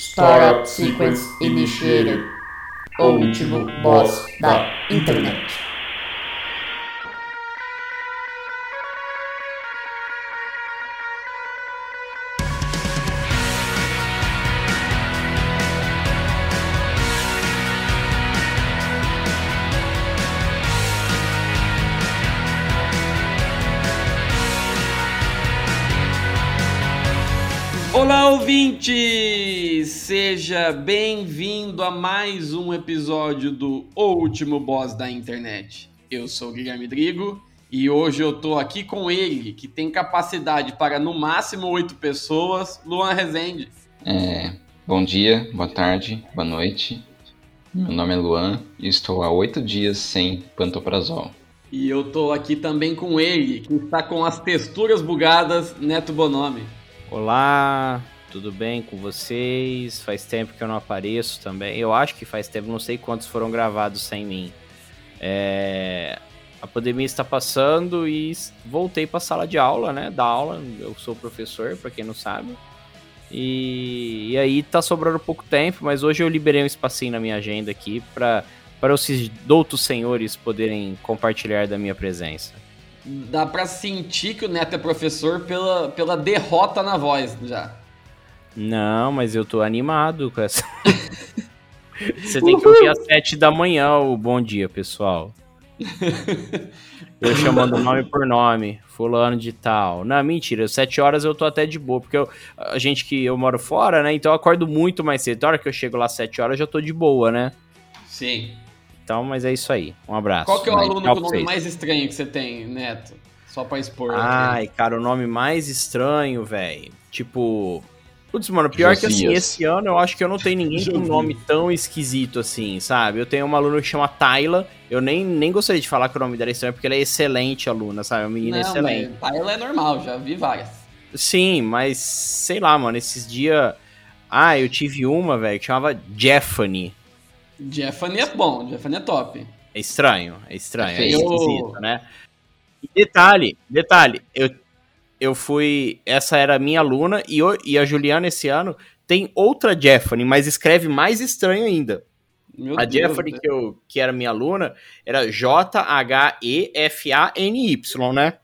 Startup Sequence Initiated. O último boss da internet. Olá, ouvinte! Seja bem-vindo a mais um episódio do O Último Boss da Internet. Eu sou o Guilherme Drigo e hoje eu tô aqui com ele, que tem capacidade para no máximo oito pessoas, Luan Rezende. É, bom dia, boa tarde, boa noite. Meu nome é Luan e estou há oito dias sem pantoprazol. E eu tô aqui também com ele, que está com as texturas bugadas, Neto Bonomi. Olá, tudo bem com vocês? Faz tempo que eu não apareço também. Eu acho que faz tempo, não sei quantos foram gravados sem mim. É, A pandemia está passando e voltei para a sala de aula, né? Da aula. Eu sou professor, para quem não sabe. E... e aí tá sobrando pouco tempo, mas hoje eu liberei um espacinho na minha agenda aqui para para os doutos senhores poderem compartilhar da minha presença. Dá pra sentir que o Neto é professor pela, pela derrota na voz já. Não, mas eu tô animado com essa. Você tem que ouvir às sete da manhã o bom dia, pessoal. Eu chamando nome por nome, fulano de tal. Não, mentira, sete horas eu tô até de boa, porque eu, a gente que eu moro fora, né? Então eu acordo muito mais cedo. A hora que eu chego lá às sete horas eu já tô de boa, né? Sim. Então, mas é isso aí. Um abraço. Qual que é o aluno com o nome mais estranho que você tem, Neto? Só pra expor. Ai, cara, o nome mais estranho, velho. Tipo. Putz, mano, pior que assim, Josias. esse ano eu acho que eu não tenho ninguém com um Josias. nome tão esquisito assim, sabe? Eu tenho uma aluna que chama Tayla. Eu nem, nem gostaria de falar que o nome dela é estranho, porque ela é excelente aluna, sabe? É uma menina Não, excelente. mas ela é normal, já vi várias. Sim, mas sei lá, mano, esses dias. Ah, eu tive uma, velho, que chamava Jeffany. Jeffany é bom, Jeffany é top. É estranho, é estranho, é, É esquisito, né? E detalhe, detalhe, eu, eu fui. Essa era a minha aluna e, o- e a Juliana esse ano tem outra Jeffany, mas escreve mais estranho ainda. Meu a Deus, Jeffany né? que, eu, que era minha aluna era J-H-E-F-A-N-Y, né?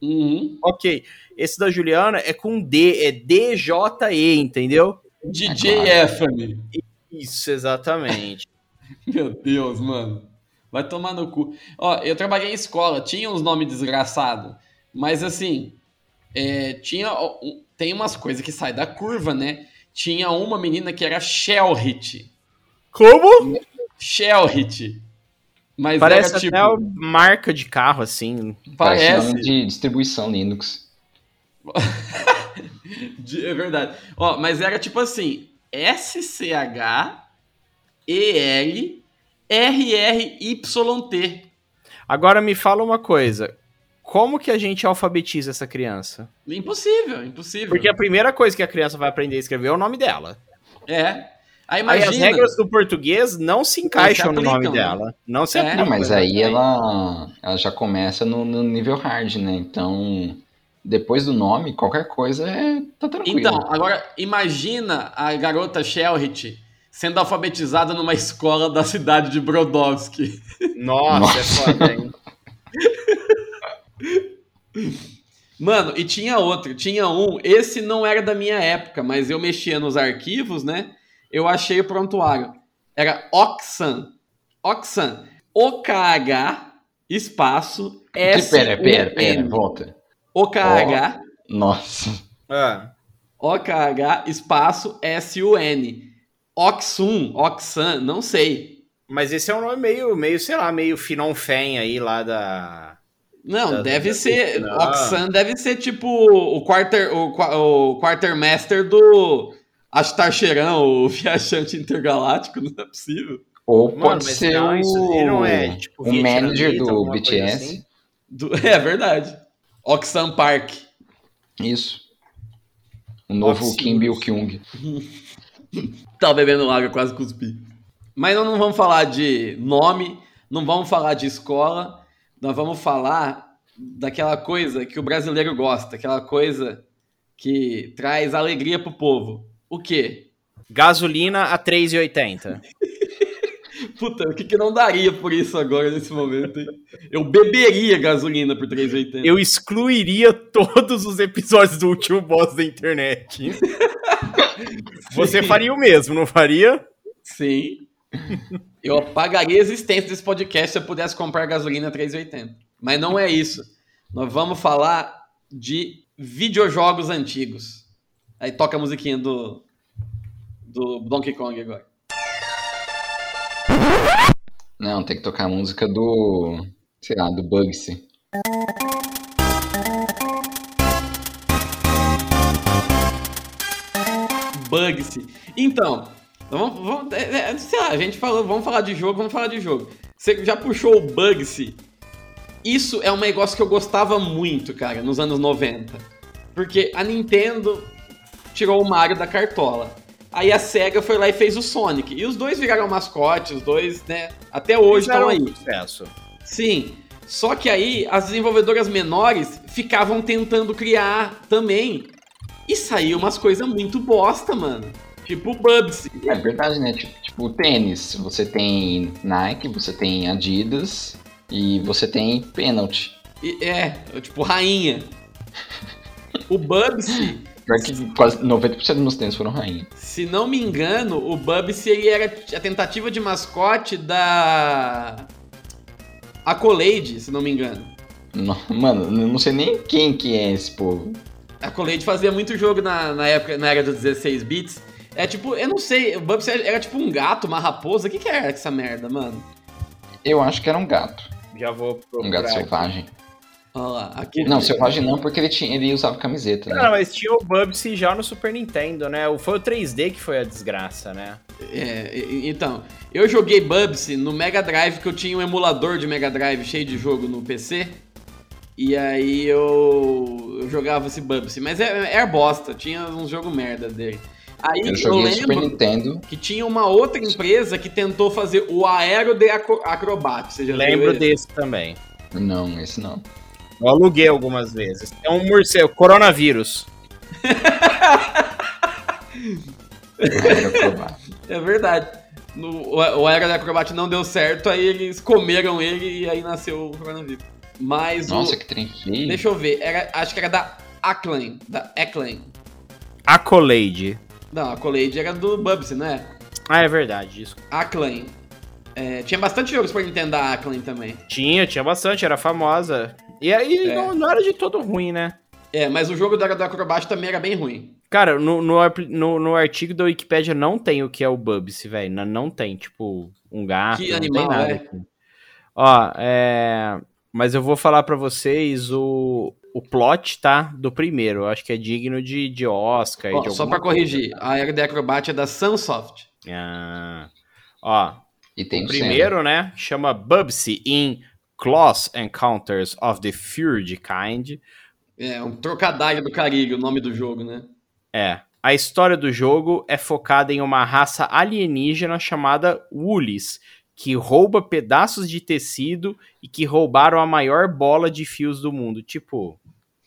Uhum. Ok. Esse da Juliana é com D, é D-J-E, entendeu? DJ claro. Effany. Isso, exatamente. Meu Deus, mano. Vai tomar no cu. Ó, eu trabalhei em escola, tinha uns nomes desgraçados. Mas assim, é, tinha. tem umas coisas que saem da curva, né? Tinha uma menina que era Shellhit. Como? Shellhit. Mas Parece era tipo. até uma marca de carro, assim. Parece Parece. de distribuição Linux. De- É verdade. Ó, mas era tipo assim: S-C-H-E-L-R-R-Y-T. Agora me fala uma coisa. Como que a gente alfabetiza essa criança? Impossível, impossível. Porque a primeira coisa que a criança vai aprender a escrever é o nome dela. É. Aí Aí as imagina. regras do português não se encaixam no nome aplicam, né? dela. Não se É. aplicam. Mas aí ela, ela já começa no, no nível hard, né? Então, depois do nome, qualquer coisa é tá tranquilo. Então, agora imagina a garota Shellhit sendo alfabetizada numa escola da cidade de Brodowski. Nossa, Nossa. é foda, hein? Mano, e tinha outro, tinha um, esse não era da minha época, mas eu mexia nos arquivos, né? Eu achei o prontuário. Era Oxan. Oxan. O-K-H espaço S. pera, pera, pera, volta. O-K-H. Nossa. Ah, O-K-H espaço S-U-N. Oxum, Oxan, não sei. mas esse é um nome meio, meio, sei lá, meio Finonfen aí lá da. Não, Da- deve da- ser. Não. Oxan deve ser tipo o quarter, o, o quartermaster do Ashtar Sheran, o viajante intergaláctico, não é possível. Ou Mano, pode ser não, o, não é, tipo, o manager do BTS. assim? Do- é verdade. Oxan Park. Isso. O novo. Kim Bil Kyung. Tava bebendo água, quase cuspi. Mas nós não vamos falar de nome, não vamos falar de escola, nós vamos falar daquela coisa que o brasileiro gosta, aquela coisa que traz alegria pro povo. O quê? Gasolina a 3,80. Puta, o que, que não daria por isso agora nesse momento? hein? Eu beberia gasolina por 3,80. Eu excluiria todos os episódios do último boss da internet. Você faria o mesmo, não faria? Sim. Eu apagaria a existência desse podcast se eu pudesse comprar gasolina a 3,80. Mas não é isso. Nós vamos falar de videojogos antigos. Aí toca a musiquinha do, do Donkey Kong agora. Não, tem que tocar a música do. Sei lá, do Bugsy. Bugsy. Então, vamos, vamos- é, é, sei lá, a gente falou, vamos falar de jogo, vamos falar de jogo. Você já puxou o Bugsy? Isso é um negócio que eu gostava muito, cara, nos anos 90. Porque a Nintendo tirou o Mario da cartola. Aí a SEGA foi lá e fez o Sonic. E os dois viraram mascote, os dois, né? Até hoje estão aí. um sucesso. Sim. Só que aí as desenvolvedoras menores ficavam tentando criar também. E saiu umas coisas muito bosta, mano. Tipo o Bubsy. É verdade, né? Tipo, tipo tênis. Você tem Nike, você tem Adidas e você tem Penalty. E- É, tipo rainha. O Bubsy, Pior que quase 90% dos meus tênis foram rainha. se não me engano, o Bubsy ele era a tentativa de mascote da Accolade, se não me engano. No- Mano, eu não sei nem quem que é esse povo. A Accolade fazia muito jogo na, na época, na era dos 16 bits. É tipo, eu não sei, o Bubsy era tipo um gato, uma raposa. O que que era essa merda, mano? Eu acho que era um gato. Já vou procurar. Um gato aqui. selvagem. Olha lá, aqui. Não, selvagem não, porque ele, tinha, ele usava camiseta, Cara, né? mas tinha o Bubsy já no Super Nintendo, né? O- Foi o 3D que foi a desgraça, né? É, então, eu joguei Bubsy no Mega Drive, que eu tinha um emulador de Mega Drive cheio de jogo no PC. E aí eu, eu jogava esse Bubsy. Mas é- era bosta, tinha uns jogos merda dele. Aí Eu eu, lembro Nintendo. que tinha uma outra empresa que tentou fazer o Aero de Acro- Acrobat. Você já Lembro esse? desse também. Não, esse não. Eu aluguei algumas vezes. É um morcego, coronavírus. É verdade. No, o, o Aero de Acrobat não deu certo, aí eles comeram ele e aí nasceu o coronavírus. Mas o- Nossa, que trem. Deixa eu ver, era, acho que era da Acclaim. Da Acclaim. Accolade. Não, a Collade era do Bubsy, não é? Ah, é verdade, isso. Acclaim. É, tinha bastante jogos pra Nintendo da Acclaim também. Tinha, tinha bastante, era famosa. E aí É. não, não era de todo ruim, né? É, mas o jogo da, da Acrobat também era bem ruim. Cara, no, no, no, no artigo da Wikipedia não tem o que é o Bubsy, velho. Não, não tem, tipo, um gato, Que não animal, tem nada é? aqui. Ó, é... Mas eu vou falar pra vocês o, o plot, tá? Do primeiro. Eu acho que é digno de, de Oscar. Ó, de só pra corrigir, a Era de Acrobat é da Sunsoft. coisa. Ah. Ó, E tem o primeiro, né? Chama Bubsy in Close Encounters of the Fury Kind. É, um trocadilho do Caribe, o nome do jogo, né? É. A história do jogo é focada em uma raça alienígena chamada Woolies, que rouba pedaços de tecido e que roubaram a maior bola de fios do mundo. Tipo.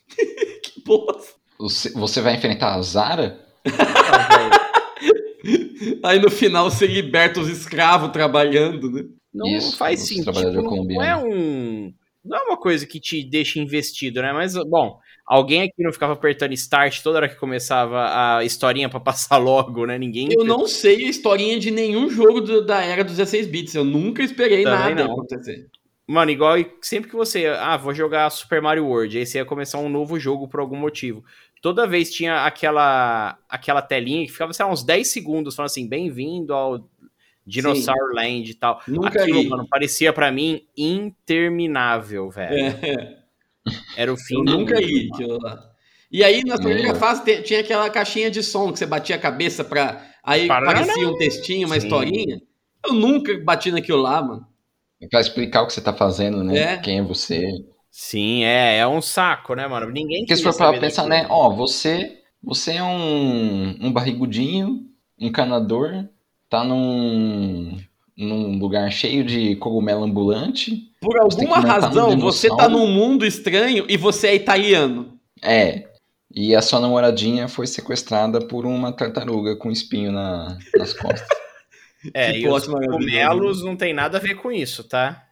Que bosta. Você, você vai enfrentar a Zara? Aí no final você liberta os escravos trabalhando, né? Não Isso, faz sentido. trabalhadores Não, é um. Não é uma coisa que te deixa investido, né? Mas, bom, alguém aqui não ficava apertando start toda hora que começava a historinha pra passar logo, né? Ninguém. Eu não sei a historinha de nenhum jogo do- da era dos 16 bits. Eu nunca esperei Também nada não. acontecer. Mano, igual sempre que você. Ah, vou jogar Super Mario World. Aí você ia começar um novo jogo por algum motivo. Toda vez tinha aquela aquela telinha que ficava, sei lá, uns 10 segundos falando assim: bem-vindo ao Dinosaur Land e tal. Nunca Aquilo, mano, parecia pra mim interminável, velho. É, Era o fim eu nunca lá. E aí, na primeira É. fase, tinha aquela caixinha de som que você batia a cabeça pra. Aí Paraná. parecia um textinho, uma Sim. historinha. Eu nunca bati naquilo lá, mano. Pra explicar o que você tá fazendo, né? É. Quem é você. Sim, é, é um saco, né, mano? Ninguém Porque se for pra pensar, daquilo. né? Ó, você, você é um, um barrigudinho, um encanador, tá num, num lugar cheio de cogumelo ambulante. Por alguma um razão, você tá num mundo estranho e você é italiano. É. E a sua namoradinha foi sequestrada por uma tartaruga com espinho na, nas costas. É, Que e os cogumelos não tem nada a ver com isso, tá?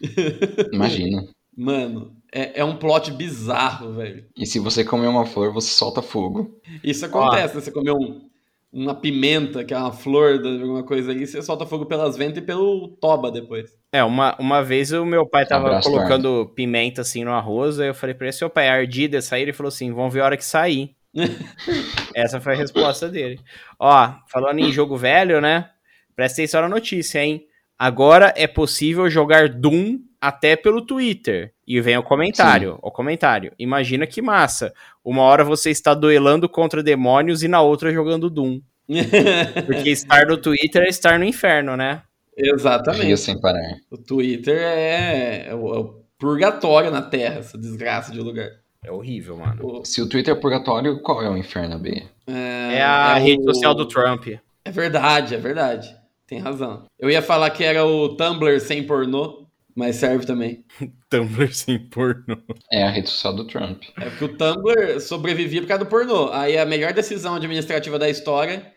Imagina. Mano, é, é um plot bizarro, velho. E se você comer uma flor, você solta fogo. Isso acontece, né? Você comeu um- uma pimenta, que é uma flor, de alguma coisa aí, você solta fogo pelas ventas e pelo toba depois. É, uma, uma vez o meu pai tava Abraço, colocando pimenta assim no arroz, aí eu falei pra ele, seu pai, é ardida essa aí? Ele falou assim, vamos ver a hora que sair. Essa foi a resposta dele. Ó, falando em jogo velho, né? Presta atenção na notícia, hein? Agora é possível jogar Doom até pelo Twitter. E vem o comentário, o comentário. Imagina que massa. Uma hora você está duelando contra demônios e na outra jogando Doom. Porque estar no Twitter é estar no inferno, né? Exatamente. sem parar. O Twitter é, é o, é o purgatório na Terra, essa desgraça de lugar. É horrível, mano. O- Se o Twitter é purgatório, qual é o inferno, B? É a é rede o- social do Trump. É verdade, é verdade. Tem razão. Eu ia falar que era o Tumblr sem pornô, mas serve também. Tumblr sem porno. É a rede social do Trump. É porque o Tumblr sobrevivia por causa do pornô. Aí a melhor decisão administrativa da história.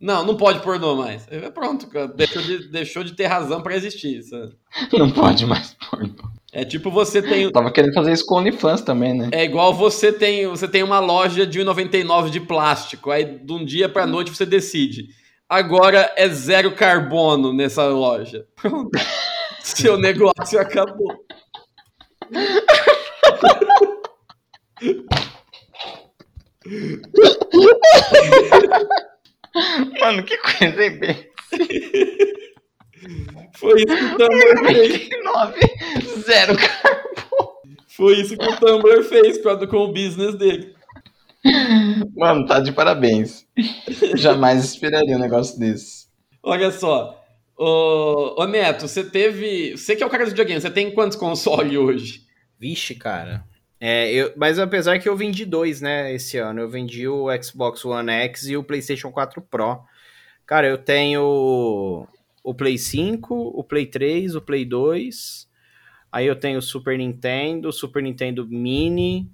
Não, não pode pornô mais. Aí, Pronto, deixou de, deixou de ter razão pra existir. sabe? Não pode mais porno. É tipo você tem. Tava querendo fazer isso com o OnlyFans também, né? É igual você tem, você tem uma loja de 1,99 de plástico. Aí de um dia pra noite você decide. Agora é zero carbono nessa loja. Pronto. Seu negócio acabou. Mano, que coisa, hein, B? Foi isso que o Tumblr fez. 9, 0, cara. Foi isso que o Tumblr fez com o business dele. Mano, tá de parabéns. Jamais esperaria um negócio desse. Olha só. Ô, ô Neto, você teve. Você que é o cara do videogame, você tem quantos consoles hoje? Vixe, cara. É, eu, mas apesar que eu vendi dois, né, esse ano. Eu vendi o Xbox One X e o PlayStation 4 Pro. Cara, eu tenho o Play 5, o Play 3, o Play 2. Aí eu tenho o Super Nintendo, o Super Nintendo Mini,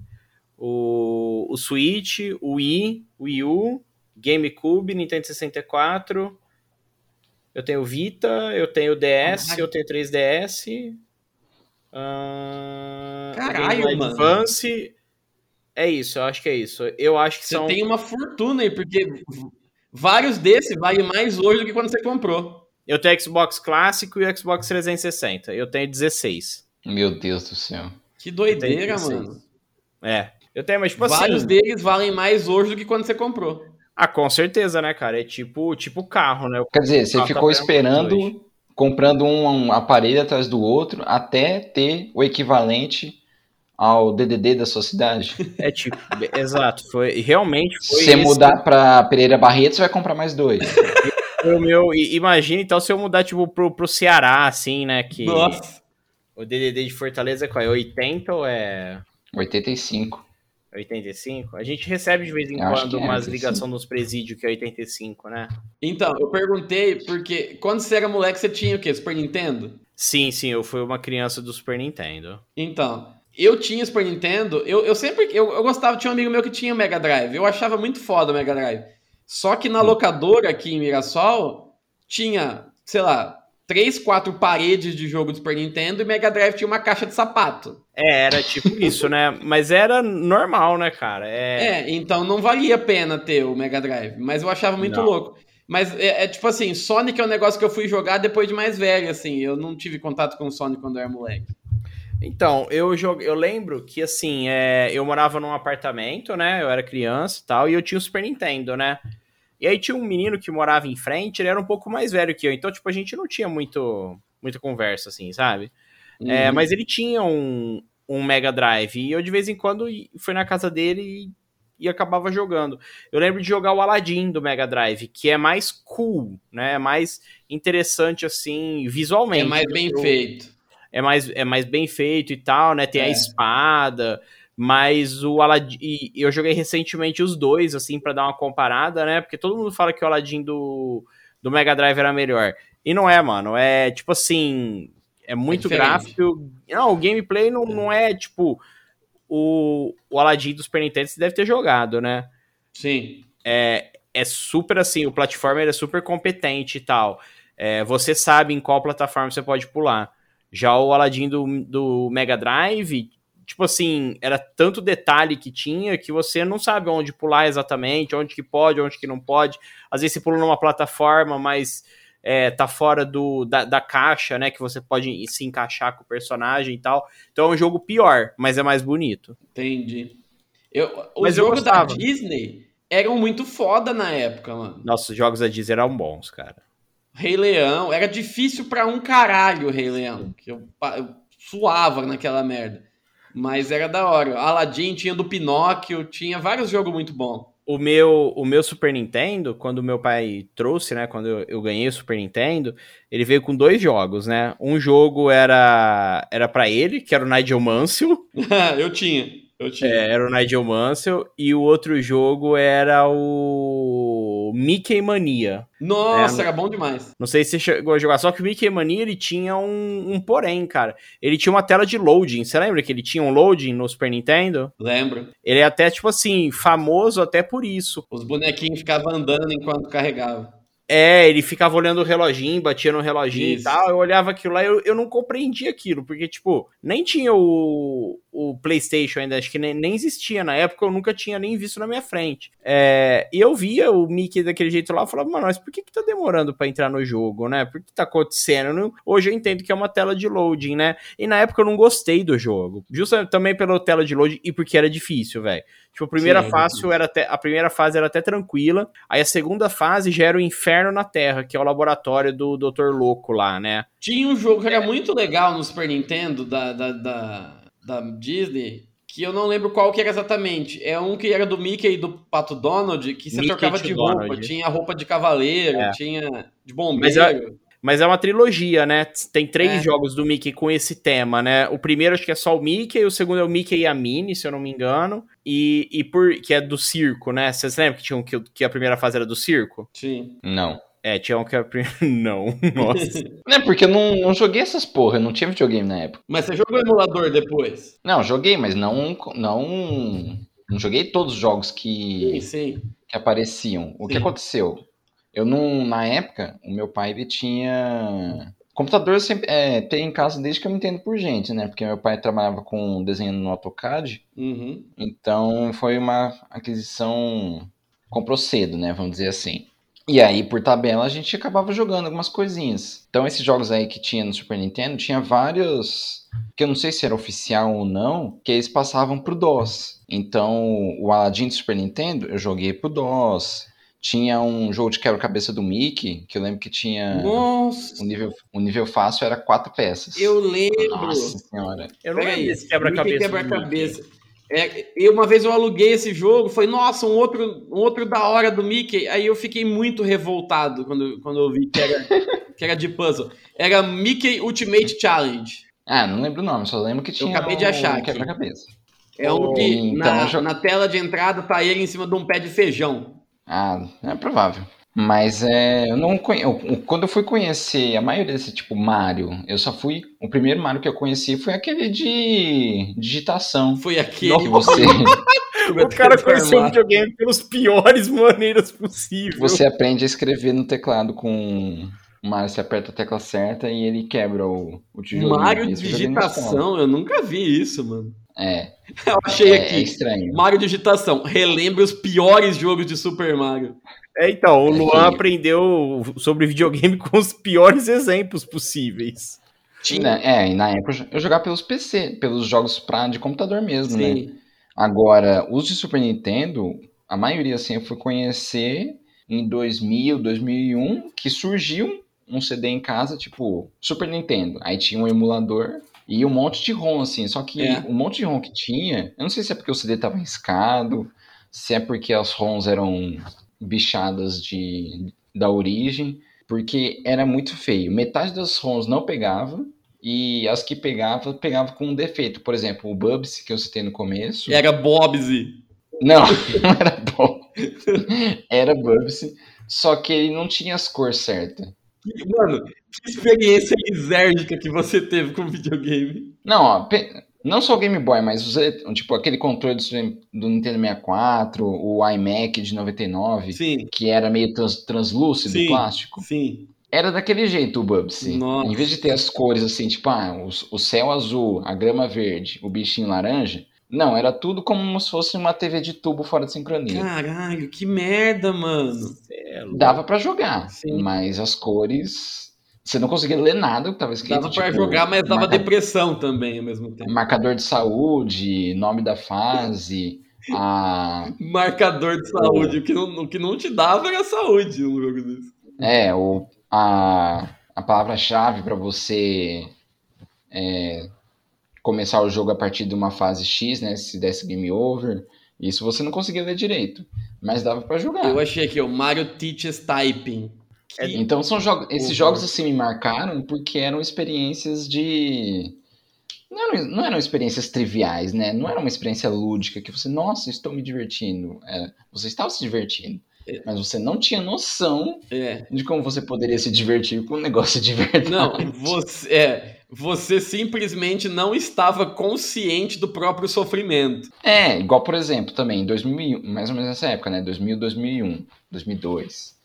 o, o Switch, o Wii, o Wii U, GameCube, Nintendo 64. Eu tenho o Vita, eu tenho o DS, Caralho. eu tenho 3DS. Ah, Caralho, mano. Advance. É isso, eu acho que é isso. Eu acho que Você são. tem uma fortuna aí, porque vários desses valem mais hoje do que quando você comprou. Eu tenho Xbox clássico e o Xbox 360. Eu tenho 16. Meu Deus do céu. Que doideira, Eu tenho 16. mano. É. Eu tenho, mas tipo Vários assim. deles valem mais hoje do que quando você comprou. Ah, com certeza, né, cara? É tipo, tipo carro, né? Quer dizer, você tá ficou esperando, comprando um, um aparelho atrás do outro, até ter o equivalente ao DDD da sua cidade. É tipo, exato. Foi realmente Se foi você esse- mudar pra Pereira Barreto, você vai comprar mais dois. o meu. Imagina então se eu mudar tipo pro, pro Ceará, assim, né? Que Nossa. o DDD de Fortaleza é qual? É 80 ou é 85. 85? A gente recebe de vez em Eu quando é umas 85. ligações nos presídios que é 85, né? Então, eu perguntei porque quando você era moleque, você tinha o quê? Super Nintendo? Sim, sim, eu fui uma criança do Super Nintendo. Então, eu tinha Super Nintendo, eu, eu sempre. Eu, eu gostava, tinha um amigo meu que tinha o Mega Drive. Eu achava muito foda o Mega Drive. Só que na locadora aqui em Mirassol tinha, sei lá, três, quatro paredes de jogo do Super Nintendo e Mega Drive tinha uma caixa de sapato. É, era tipo isso, né? Mas era normal, né, cara? É, É, então não valia a pena ter o Mega Drive, mas eu achava muito Não. louco. Mas é, é tipo assim, Sonic é um negócio que eu fui jogar depois de mais velho, assim. Eu não tive contato com o Sonic quando eu era moleque. Então, eu, jogue... eu lembro que, assim, é, eu morava num apartamento, né? Eu era criança e tal, e eu tinha o Super Nintendo, né? E aí tinha um menino que morava em frente, ele era um pouco mais velho que eu. Então, tipo, a gente não tinha muito, muita conversa, assim, sabe? É, Uhum. mas ele tinha um, um Mega Drive, e eu de vez em quando fui na casa dele e, e acabava jogando. Eu lembro de jogar o Aladdin do Mega Drive, que é mais cool, né? É mais interessante, assim, visualmente. é mais bem Eu- feito. é mais, é mais bem feito e tal, né? Tem a É. espada, mas o Aladdin. E eu joguei recentemente os dois, assim, pra dar uma comparada, né? Porque todo mundo fala que o Aladdin do, do Mega Drive era melhor. E não é, mano. É tipo assim. É muito diferente. gráfico. Não, o gameplay não, não é tipo. o, o Aladdin do Super Nintendo você deve ter jogado, né? Sim. É, é super assim, o platformer é super competente e tal. É, você sabe em qual plataforma você pode pular. Já o Aladdin do, do Mega Drive, tipo assim, era tanto detalhe que tinha que você não sabe onde pular exatamente, onde que pode, onde que não pode. Às vezes você pula numa plataforma, mas é, tá fora do, da, da, caixa, né? Que você pode se encaixar com o personagem e tal. Então é um jogo pior, mas é mais bonito. Entendi. Eu, os jogos da Disney eram muito foda na época, mano. Nossa, os jogos da Disney eram bons, cara. Rei Leão, era difícil para um caralho o Rei Leão, que eu, eu, suava naquela merda. Mas era da hora. Aladdin tinha do Pinóquio, tinha vários jogos muito bons. O meu, o meu Super Nintendo, quando meu pai trouxe, né, quando eu, eu ganhei o Super Nintendo, ele veio com dois jogos, né? Um jogo era era para ele, que era o Nigel Mansell. eu tinha. Eu tinha. É, era o Nigel Mansell. E o outro jogo era o Mickey Mania. Nossa, é, era bom demais. Não sei se você chegou a jogar. Só que o Mickey Mania, ele tinha um, um porém, cara. Ele tinha uma tela de loading. Você lembra que ele tinha um loading no Super Nintendo? Lembro. Ele é até, tipo assim, famoso até por isso. Os bonequinhos ficavam andando enquanto carregava. É, ele ficava olhando o reloginho, batia no reloginho Isso. e tal. Eu olhava aquilo lá e eu, eu não compreendia aquilo, porque, tipo, nem tinha o, o PlayStation ainda, acho que nem, nem existia na época, eu nunca tinha nem visto na minha frente. É, e eu via o Mickey daquele jeito lá, eu falava, mano, mas por que que tá demorando para entrar no jogo, né? Por que tá acontecendo? Não, hoje eu entendo que é uma tela de loading, né? E na época eu não gostei do jogo, justamente também pela tela de loading e porque era difícil, velho. Tipo, a primeira, Sim, fase era até, a primeira fase era até tranquila, aí a segunda fase já era o Inferno na Terra, que é o laboratório do Dr. Louco lá, né? Tinha um jogo que era muito legal no Super Nintendo, da, da, da, da Disney, que eu não lembro qual que era exatamente. É um que era do Mickey e do Pato Donald, que você Mickey trocava de roupa. Donald. Tinha roupa de cavaleiro, é. tinha de bombeiro. Mas, mas é uma trilogia, né? Tem três é. jogos do Mickey com esse tema, né? O primeiro acho que é só o Mickey, o segundo é o Mickey e a Minnie, se eu não me engano. E, e por que é do circo, né? Vocês lembram que, tinha, que, que a primeira fase era do circo? Sim. Não. É, tinha um que a primeira. Não, nossa. Não é porque eu não, não joguei essas porra, eu não tinha videogame na época. Mas você jogou emulador depois? Não, joguei, mas não. Não, não joguei todos os jogos que, sim, sim. que apareciam. O sim. que aconteceu? Eu não, na época, o meu pai ele tinha computador eu sempre é, tem em casa desde que eu me entendo por gente, né? Porque meu pai trabalhava com desenho no AutoCAD, uhum. então foi uma aquisição comprou cedo, né? Vamos dizer assim. E aí, por tabela, a gente acabava jogando algumas coisinhas. Então, esses jogos aí que tinha no Super Nintendo, tinha vários. Que eu não sei se era oficial ou não, que eles passavam pro DOS. Então, o Aladdin do Super Nintendo, eu joguei pro DOS. Tinha um jogo de quebra-cabeça do Mickey, que eu lembro que tinha. Nossa! O nível, o nível fácil era quatro peças. Eu lembro! Nossa senhora. Eu não lembro desse quebra-cabeça. Quebra-cabeça. É, e uma vez eu aluguei esse jogo, foi, nossa, um outro, um outro da hora do Mickey. Aí eu fiquei muito revoltado quando, quando eu vi que era, que era de puzzle. Era Mickey Ultimate Challenge. Ah, não lembro o nome, só lembro que tinha. Eu acabei de achar. Um quebra-cabeça. É um que então, na, na tela de entrada tá ele em cima de um pé de feijão. Ah, é provável. Mas é, eu não conheço. Quando eu fui conhecer a maioria desse tipo Mario, eu só fui. O primeiro Mario que eu conheci foi aquele de digitação. Foi aquele. Que você. o cara conheceu o videogame pelas piores maneiras possíveis. Você aprende a escrever no teclado com o Mario, você aperta a tecla certa e ele quebra o, o tijolo. Mario de digitação, eu nunca vi isso, mano. É. Eu achei é, aqui. É estranho. Mario Digitação. Relembra os piores jogos de Super Mario. É, então, o Luan é que... aprendeu sobre videogame com os piores exemplos possíveis. Tinha, é, e na época eu jogava pelos PC, pelos jogos pra, de computador mesmo, né? Sim. né? Agora, os de Super Nintendo, a maioria assim eu fui conhecer em 2000, 2001, que surgiu um CD em casa, tipo, Super Nintendo. Aí tinha um emulador e um monte de ROM, assim. Só que é. um monte de ROM que tinha, eu não sei se é porque o CD tava riscado, se é porque as ROMs eram bichadas de, da origem, porque era muito feio. Metade das ROMs não pegava, e as que pegava, pegava com um defeito. Por exemplo, o Bubsy, que eu citei no começo. Era Bobsy. Não, não era Bob. era Bubsy, só que ele não tinha as cores certas. Mano, que experiência exérgica que você teve com videogame. Não, ó, pe Não só o Game Boy, mas os, tipo aquele controle do, do Nintendo 64, o iMac de 99, Sim. que era meio trans, translúcido, Sim. plástico. Sim. Era daquele jeito o Bubsy. Em vez de ter as cores assim, tipo, ah, o, o céu azul, a grama verde, o bichinho laranja. Não, era tudo como se fosse uma TV de tubo fora de sincronia. Caralho, que merda, mano. É. Dava pra jogar, Sim. mas as cores. Você não conseguia ler nada que tava escrito. Dava tipo, jogar, mas dava marca- depressão também ao mesmo tempo. Marcador de saúde, nome da fase, a. Marcador de saúde. O que não, o que não te dava era saúde num jogo desse. É, o, a, a palavra-chave para você é, começar o jogo a partir de uma fase X, né? Se desse game over. Isso você não conseguia ler direito. Mas dava pra jogar. Eu achei aqui, o Mario Teaches Typing. Que- Então são jogos. Esses jogos assim me marcaram porque eram experiências de. Não eram, não eram experiências triviais, né? Não era uma experiência lúdica que você, nossa, estou me divertindo. É, você estava se divertindo. Mas você não tinha noção É. de como você poderia se divertir com um negócio de verdade. Não, você, é, você simplesmente não estava consciente do próprio sofrimento. É, igual por exemplo também, em 2001, mais ou menos nessa época, né? 2000, 2001, 2002.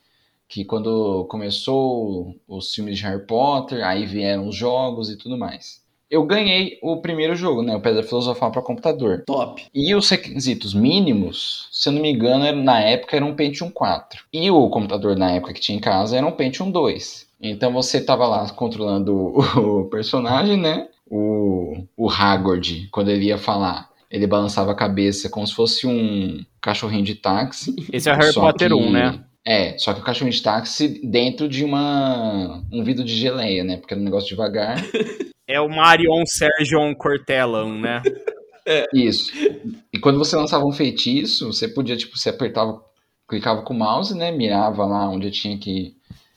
Que quando começou os filmes de Harry Potter, aí vieram os jogos e tudo mais. Eu ganhei o primeiro jogo, né? O Pedra Filosofal para computador. Top. E os requisitos mínimos, se eu não me engano, era- na época era um Pentium 4. E o computador na época que tinha em casa era um Pentium 2. Então você tava lá controlando o, personagem, né? O, o Hagrid, quando ele ia falar, ele balançava a cabeça como se fosse um cachorrinho de táxi. Esse é o Harry Potter que- 1, né? É, só que o cachorrinho de táxi dentro de uma um vidro de geleia, né? Porque era um negócio devagar. É o Marion Sergion Cortellan, né? Isso. E quando você lançava um feitiço, você podia, tipo, você apertava, clicava com o mouse, né? Mirava lá onde tinha que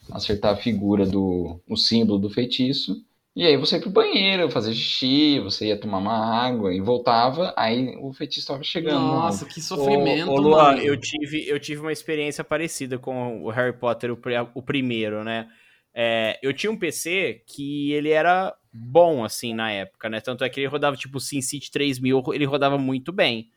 acertar a figura do o símbolo do feitiço. E aí você ia pro banheiro, fazer xixi, você ia tomar uma água e voltava, aí o feitiço tava chegando. Nossa, que sofrimento, Ô, ô, mano. eu tive, eu tive uma experiência parecida com o Harry Potter, o, o primeiro, né? É, eu tinha um PC que ele era bom, assim, na época, né? Tanto é que ele rodava, tipo, SimCity 3000, ele rodava muito bem.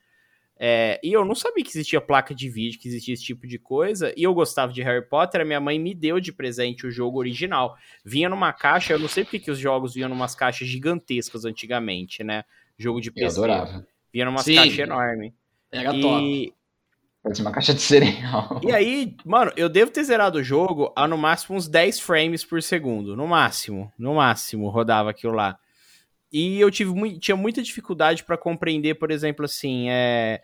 É, e eu não sabia que existia placa de vídeo, que existia esse tipo de coisa, e eu gostava de Harry Potter, a minha mãe me deu de presente o jogo original. Vinha numa caixa, eu não sei porque que os jogos vinham numas caixas gigantescas antigamente, né? Jogo de Eu PC. adorava. Vinha numas Sim. caixas enormes. Era top. E, Parecia uma caixa de cereal. e aí, mano, eu devo ter zerado o jogo a no máximo uns 10 frames por segundo. No máximo. No máximo, rodava aquilo lá. E eu tive mui- tinha muita dificuldade pra compreender, por exemplo, assim, é.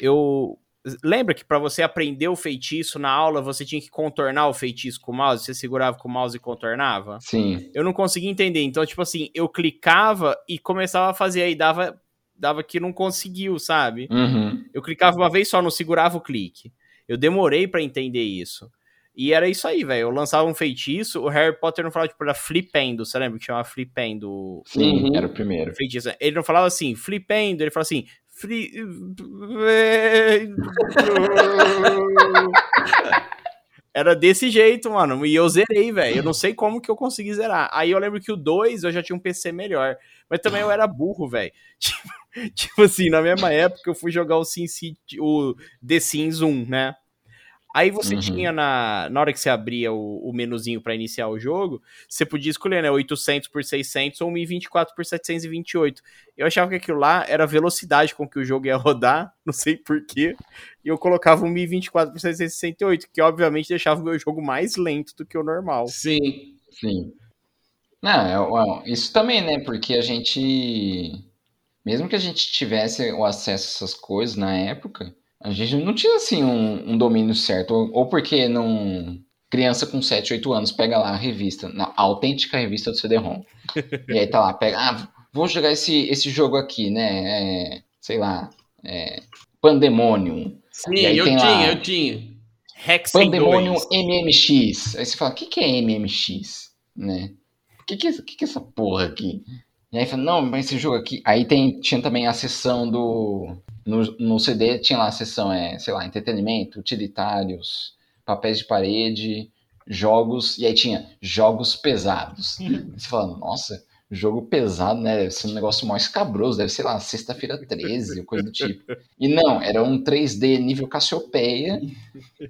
Eu. Lembra que pra você aprender o feitiço na aula, você tinha que contornar o feitiço com o mouse? Você segurava com o mouse e contornava? Sim. Eu não conseguia entender. Então, tipo assim, eu clicava e começava a fazer, aí dava, dava que não conseguiu, sabe? Uhum. Eu clicava uma vez só, não segurava o clique. Eu demorei pra entender isso. E era isso aí, velho. Eu lançava um feitiço, o Harry Potter não falava, tipo, era flipendo. Você lembra que chamava flipendo Sim, Uhum. era o primeiro. feitiço? Ele não falava assim, flipendo, ele falava assim, fli... Era desse jeito, mano. E eu zerei, velho. Eu não sei como que eu consegui zerar. Aí eu lembro que o 2 eu já tinha um PC melhor. Mas também eu era burro, velho. Tipo, tipo assim, na mesma época eu fui jogar o SimCity, o The Sims 1, né? Aí você Uhum. tinha na, na hora que você abria o, o menuzinho pra iniciar o jogo, você podia escolher, né, 800 por 600 ou 1024 por 728. Eu achava que aquilo lá era a velocidade com que o jogo ia rodar, não sei porquê, e eu colocava um 1024 por 768, que obviamente deixava o meu jogo mais lento do que o normal. Sim. Sim. Não, é, isso também, né? Porque a gente. Mesmo que a gente tivesse o acesso a essas coisas na época, a gente não tinha assim um, um domínio certo. Ou, ou porque não. Criança com 7, 8 anos pega lá a revista, na, a autêntica revista do CD-ROM. e aí tá lá, pega. Ah, vou jogar esse, esse jogo aqui, né? É, sei lá. É, Pandemonium. Sim, eu tinha, lá- eu tinha. Hexen Pandemonium 2. MMX. Aí você fala, o que, que é MMX? Né? O que, que, é, que, que é essa porra aqui? E aí fala, não, mas esse jogo aqui. Aí tem, tinha também a seção do. No, no CD tinha lá a seção, é, sei lá, entretenimento, utilitários, papéis de parede, jogos. E aí tinha jogos pesados. Você fala, nossa, jogo pesado, né? Deve ser um negócio mais escabroso, deve ser lá, sexta-feira 13, coisa do tipo. E não, era um 3D nível Cassiopeia,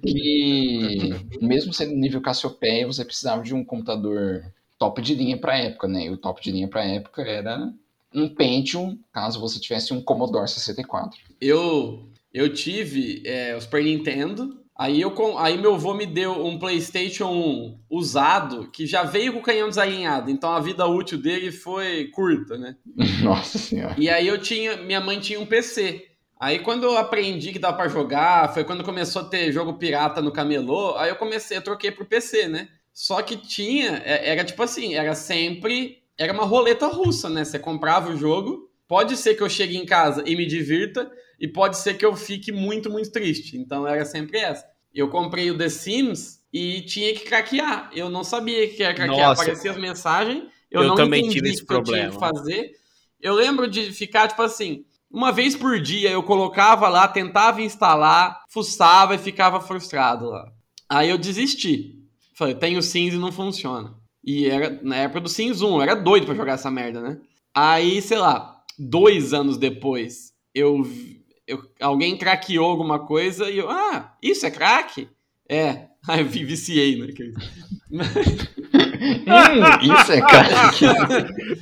e mesmo sendo nível Cassiopeia, você precisava de um computador top de linha para época, né? E o top de linha para época era um Pentium, caso você tivesse um Commodore 64. Eu eu tive é, o Super Nintendo, Aí, eu, aí meu avô me deu um PlayStation 1 usado que já veio com o canhão desalinhado, então a vida útil dele foi curta, né? Nossa senhora. E aí eu tinha, minha mãe tinha um PC. Aí quando eu aprendi que dava para jogar, foi quando começou a ter jogo pirata no camelô, aí eu comecei, eu troquei pro PC, né? Só que tinha, é, era tipo assim, era sempre, era uma roleta russa, né? Você comprava o jogo, pode ser que eu chegue em casa e me divirta, e pode ser que eu fique muito, muito triste. Então era sempre essa. Eu comprei o The Sims e tinha que craquear. Eu não sabia que ia craquear. Nossa. Aparecia as mensagens. Eu, eu não também tive esse problema. eu tinha que fazer. Eu lembro de ficar, tipo assim, uma vez por dia eu colocava lá, tentava instalar, fuçava e ficava frustrado lá. Aí eu desisti. Falei, tenho Sims e não funciona. E era na época do Sims 1, eu era doido para jogar essa merda, né? Aí, sei lá, dois anos depois, eu eu, alguém craqueou alguma coisa e eu, ah, isso é crack? É. Aí eu viciei, né? hum, isso é crack.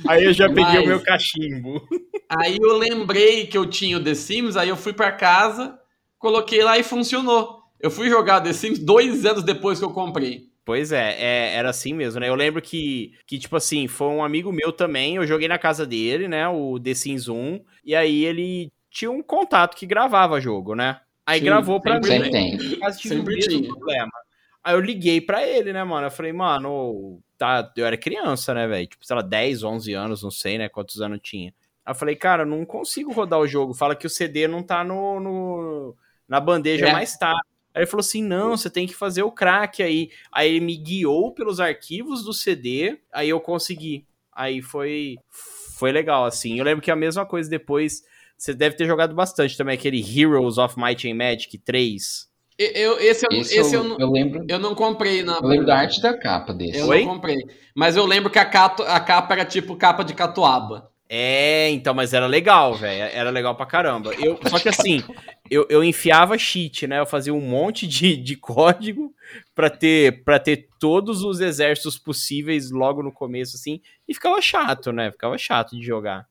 aí eu já peguei Mas, o meu cachimbo. Aí eu lembrei que eu tinha o The Sims, aí eu fui para casa, coloquei lá e funcionou. Eu fui jogar The Sims dois anos depois que eu comprei. Pois é, é, era assim mesmo, né? Eu lembro que, que, tipo assim, foi um amigo meu também, eu joguei na casa dele, né, o The Sims 1, e aí ele tinha um contato que gravava jogo, né? Aí Sim, gravou pra mim. Tem. Mas tive sempre o mesmo problema. Aí eu liguei pra ele, né, mano? Eu falei, mano, tá, eu era criança, né, velho? Tipo, sei lá, 10, 11 anos, não sei, né, quantos anos tinha. Aí eu falei, cara, não consigo rodar o jogo. Fala que o CD não tá no, no na bandeja é. mais tarde. Aí ele falou assim: não, você tem que fazer o crack aí. Aí ele me guiou pelos arquivos do CD, aí eu consegui. Aí foi, foi legal, assim. Eu lembro que a mesma coisa depois você deve ter jogado bastante também aquele Heroes of Might and Magic 3. Eu, esse eu, esse, esse eu, eu, eu, lembro. Eu não comprei, não. Eu lembro da arte da capa desse. Eu Oi? não comprei. Mas eu lembro que a, cato, a capa era tipo capa de catuaba. É, então, mas era legal, velho. Era legal pra caramba. Eu, só que assim, eu, eu enfiava cheat, né? Eu fazia um monte de, de código pra ter, pra ter todos os exércitos possíveis logo no começo, assim. E ficava chato, né? Ficava chato de jogar.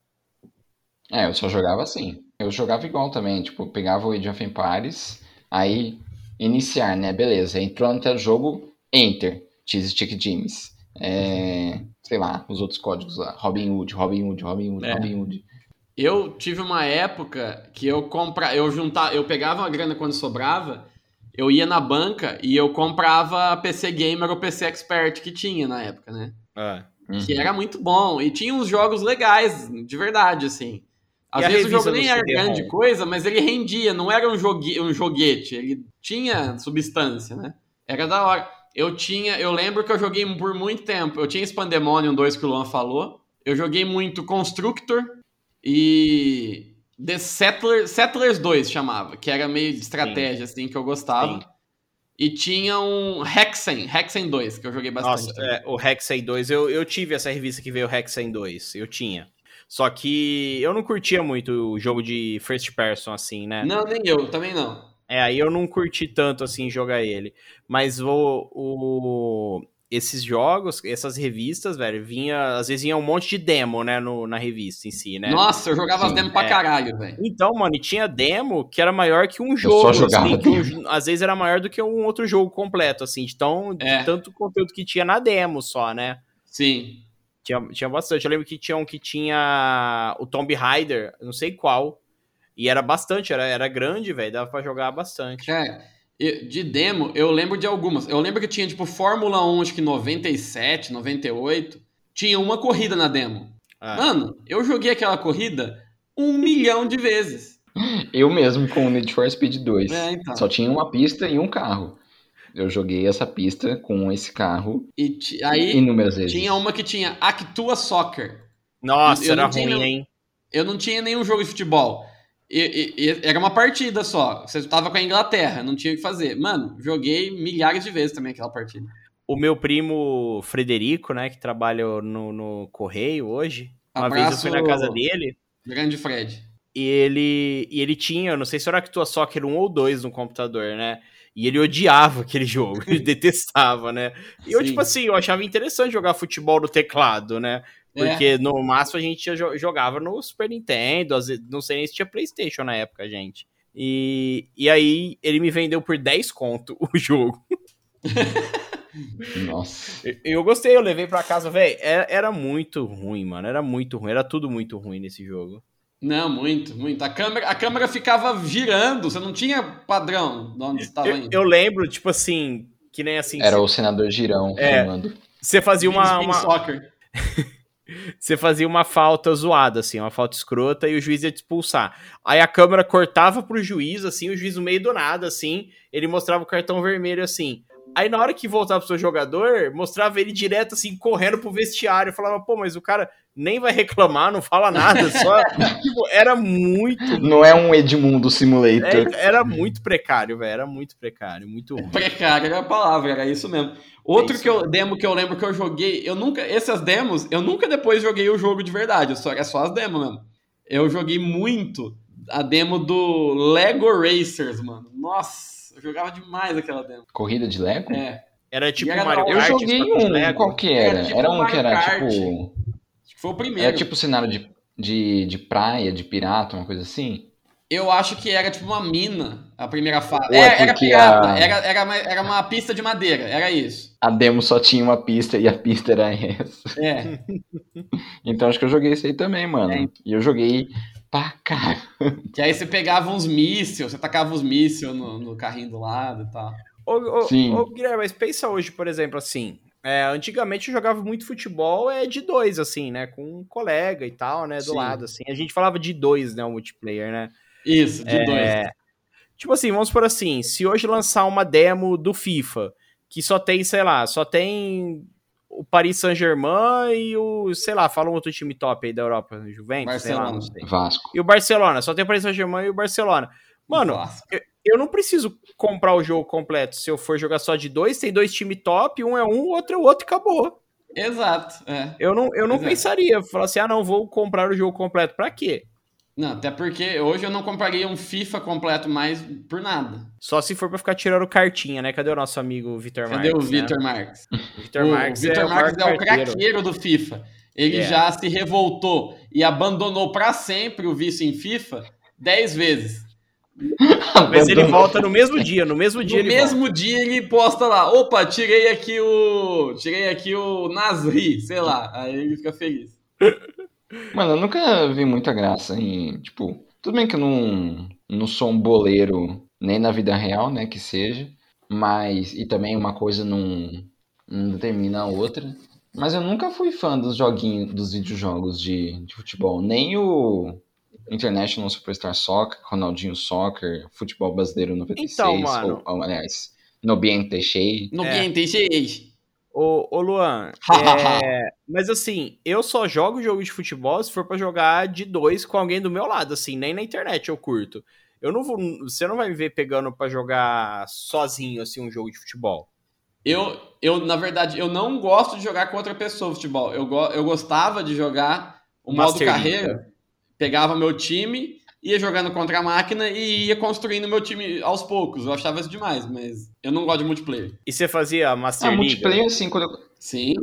É, eu só jogava assim. Eu jogava igual também, tipo, pegava o Age of Empires, aí iniciar, né? Beleza, entrou no jogo, enter, Cheese Stick James. É, sei lá, os outros códigos lá, Robin Hood, Robin Hood, Robin Hood, é. Robin Hood. Eu tive uma época que eu compra, eu juntava, eu pegava uma grana quando sobrava, eu ia na banca e eu comprava PC Gamer ou PC Expert que tinha na época, né? É. Que era muito bom. E tinha uns jogos legais, de verdade, assim. Às vezes o jogo nem era grande coisa, mas ele rendia, não era um, jogue, um joguete, ele tinha substância, né? Era da hora. Eu tinha, eu lembro que eu joguei por muito tempo. Eu tinha Spandemonium 2 que o Luan falou. Eu joguei muito Constructor e The Settlers, Settlers 2 chamava, que era meio de estratégia Sim. assim que eu gostava. Sim. E tinha um Hexen, Hexen 2, que eu joguei bastante. Nossa, é, o Hexen 2, eu, eu tive essa revista que veio o Hexen 2, eu tinha. Só que eu não curtia muito o jogo de first person, assim, né? Não, nem eu, também não. É, aí eu não curti tanto, assim, jogar ele. Mas o, o, esses jogos, essas revistas, velho, vinha, às vezes vinha um monte de demo, né, no, na revista em si, né? Nossa, eu jogava Sim, as demos é. pra caralho, velho. Então, mano, e tinha demo que era maior que um jogo, eu só jogava assim, um, às vezes era maior do que um outro jogo completo, assim, de, tão, é. de tanto conteúdo que tinha na demo só, né? Sim. Tinha, tinha bastante. Eu lembro que tinha um que tinha o Tomb Raider, não sei qual. E era bastante, era, era grande, velho. Dava pra jogar bastante. É. De demo, eu lembro de algumas. Eu lembro que tinha, tipo, Fórmula 1, acho que 97, 98. Tinha uma corrida na demo. Ah. Mano, eu joguei aquela corrida um milhão de vezes. Eu mesmo com o Need for Speed 2. É, então. Só tinha uma pista e um carro. Eu joguei essa pista com esse carro e aí inúmeras vezes. Tinha uma que tinha Actua Soccer. Nossa, eu era ruim, nenhum, hein? Eu não tinha nenhum jogo de futebol. E, e, e, era uma partida só. Você tava com a Inglaterra, não tinha o que fazer. Mano, joguei milhares de vezes também aquela partida. o meu primo Frederico, né, que trabalha no, no Correio hoje, uma Abraço, vez eu fui na casa dele Grande Fred. e ele, e ele tinha, não sei se era Actua Soccer 1 ou 2 no computador, né? E ele odiava aquele jogo, ele detestava, né? E eu, Sim. tipo assim, eu achava interessante jogar futebol no teclado, né? É. Porque no máximo a gente jo- jogava no Super Nintendo, não sei nem se tinha Playstation na época, gente. E, e aí ele me vendeu por 10 conto o jogo. Nossa. Eu, eu gostei, eu levei pra casa, velho. Era, era muito ruim, mano. Era muito ruim, era tudo muito ruim nesse jogo. Não, muito, muito. A câmera, a câmera ficava girando, você não tinha padrão de onde você estava Eu, indo. eu lembro, tipo assim, que nem assim. Era o senador Girão É. filmando. Você fazia uma, uma- Soccer. você fazia uma falta zoada, assim, uma falta escrota, e o juiz ia te expulsar. Aí a câmera cortava pro juiz, assim, o juiz no meio do nada, assim, ele mostrava o cartão vermelho, assim. Aí na hora que voltava pro seu jogador, mostrava ele direto, assim, correndo pro vestiário. Eu falava, pô, mas o cara nem vai reclamar, não fala nada, só. tipo, era muito. Não é um Edmundo Simulator. é- era muito precário, velho. Era muito precário, muito ruim. Precário era a palavra, era isso mesmo. Outro isso que eu, demo que eu lembro que eu joguei, eu nunca, essas demos, eu nunca depois joguei o jogo de verdade, só, é só as demos mesmo. Eu joguei muito a demo do Lego Racers, mano. Nossa, eu jogava demais aquela demo. Corrida de Lego? É, Era tipo era Mario da Eu. Kart. joguei um. Lego. Qual que era? Era tipo Era um que era Mario Kart. tipo. acho que foi o primeiro. Era tipo cenário de, de, de praia, de pirata, uma coisa assim. Eu acho que era tipo uma mina, a primeira fase. Ou é era porque pirata, a- era, era, uma, era uma pista de madeira, era isso. A demo só tinha uma pista e a pista era essa. É, Então acho que eu joguei isso aí também, mano. É. E eu joguei pra cá. que aí você pegava uns mísseis, você tacava os mísseis no, no carrinho do lado e tal. Ô, ô, Sim. ô, Guilherme, mas pensa hoje, por exemplo, assim. é, antigamente eu jogava muito futebol é de dois, assim, né? Com um colega e tal, né? Do Sim. lado, assim. A gente falava de dois, né? O multiplayer, né? Isso, de dois. É, Tipo assim, vamos por assim, se hoje lançar uma demo do FIFA, que só tem, sei lá, só tem o Paris Saint-Germain e o, sei lá, fala um outro time top aí da Europa, Juventus, sei lá, Barcelona. não sei. Vasco. E o Barcelona, só tem o Paris Saint-Germain e o Barcelona. Mano, Nossa. eu não preciso comprar o jogo completo. Se eu for jogar só de dois, tem dois times top, um é um, o outro é o outro e acabou. Exato, é. Eu não, eu não pensaria, falar assim, ah, não, vou comprar o jogo completo. Pra quê? Não, até porque hoje eu não compraria um FIFA completo mais por nada. Só se for pra ficar tirando cartinha, né? Cadê o nosso amigo Vitor Marques? Cadê o né? Vitor Marques? Vitor o Marques Vitor é o Marques é o carteiro. craqueiro do FIFA. Ele É. já se revoltou e abandonou pra sempre o vício em FIFA 10 vezes. Mas ele volta no mesmo dia, no mesmo dia no ele mesmo dia ele posta lá, opa, tirei aqui o. Tirei aqui o Nasri, sei lá. Aí ele fica feliz. Mano, eu nunca vi muita graça em. Tipo, tudo bem que eu não, não sou um boleiro nem na vida real, né? Que seja. Mas. E também uma coisa não, não determina a outra. Mas eu nunca fui fã dos joguinhos, dos videojogos de, de futebol. Nem o International Superstar Soccer, Ronaldinho Soccer, Futebol Brasileiro 96, Então, mano. ou, ou, aliás, Nobiente Shea. No É. Ô, ô Luan, é, mas assim, eu só jogo jogo de futebol se for pra jogar de dois com alguém do meu lado, assim, nem na internet eu curto. Eu não vou, você não vai me ver pegando pra jogar sozinho, assim, um jogo de futebol. Eu, eu, na verdade, eu não gosto de jogar com outra pessoa futebol. Eu, go- eu gostava de jogar o modo Master carreira. Pegava meu time, ia jogando contra a máquina e ia construindo meu time aos poucos. Eu achava isso demais, mas eu não gosto de multiplayer. E você fazia Master Ah, League? multiplayer, assim, quando eu, Sim.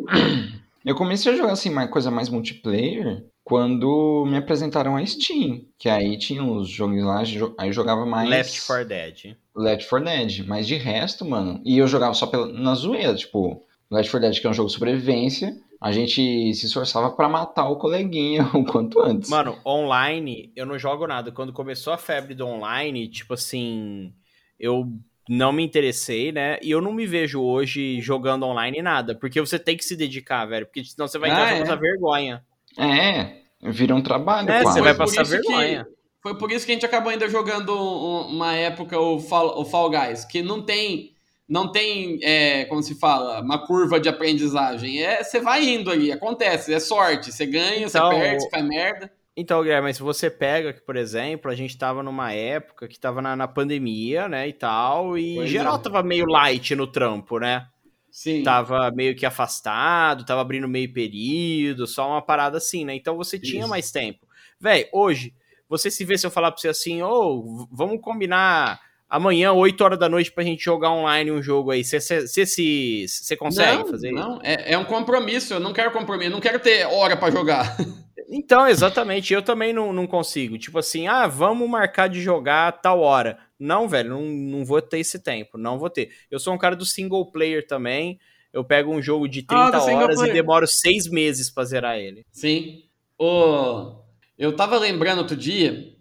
Eu comecei a jogar assim, mais coisa mais multiplayer quando me apresentaram a Steam. Que aí tinha os jogos lá, aí eu jogava mais Left 4 Dead. Left 4 Dead. Mas de resto, mano. E eu jogava só pela, na zoeira, tipo, Left 4 Dead, que é um jogo de sobrevivência. A gente se esforçava pra matar o coleguinha o quanto antes. Mano, online, eu não jogo nada. Quando começou a febre do online, tipo assim, eu não me interessei, né? E eu não me vejo hoje jogando online nada. Porque você tem que se dedicar, velho. Porque senão você vai entrar Ah, é? passar vergonha. É, vira um trabalho, É, quase. você vai passar isso que- vergonha. Foi por isso que a gente acabou ainda jogando um- uma época o Fall, o Fall Guys, que não tem, não tem, é, como se fala, uma curva de aprendizagem. É, você vai indo ali, acontece, é sorte. Você ganha, Então, você perde, você faz merda. Então, Guilherme, mas se você pega que, por exemplo, a gente tava numa época que tava na, na pandemia, né, e tal, e Pois geral é. tava meio light no trampo, né? Sim. tava meio que afastado, tava abrindo meio período, só uma parada assim, né? Então você Isso. tinha mais tempo. Véi, hoje, você se vê se eu falar pra você assim, ô, oh, vamos combinar amanhã, 8 horas da noite, pra gente jogar online um jogo aí. Você se você consegue não, fazer não. isso? Não, é, é um compromisso. Eu não quero compromisso, eu não quero ter hora para jogar. Então, exatamente, eu também não, não consigo. Tipo assim, ah, vamos marcar de jogar tal hora. Não, velho, não, não vou ter esse tempo, não vou ter. Eu sou um cara do single player também. Eu pego um jogo de 30 ah, horas e demoro seis meses pra zerar ele. Sim. Oh, eu tava lembrando outro dia,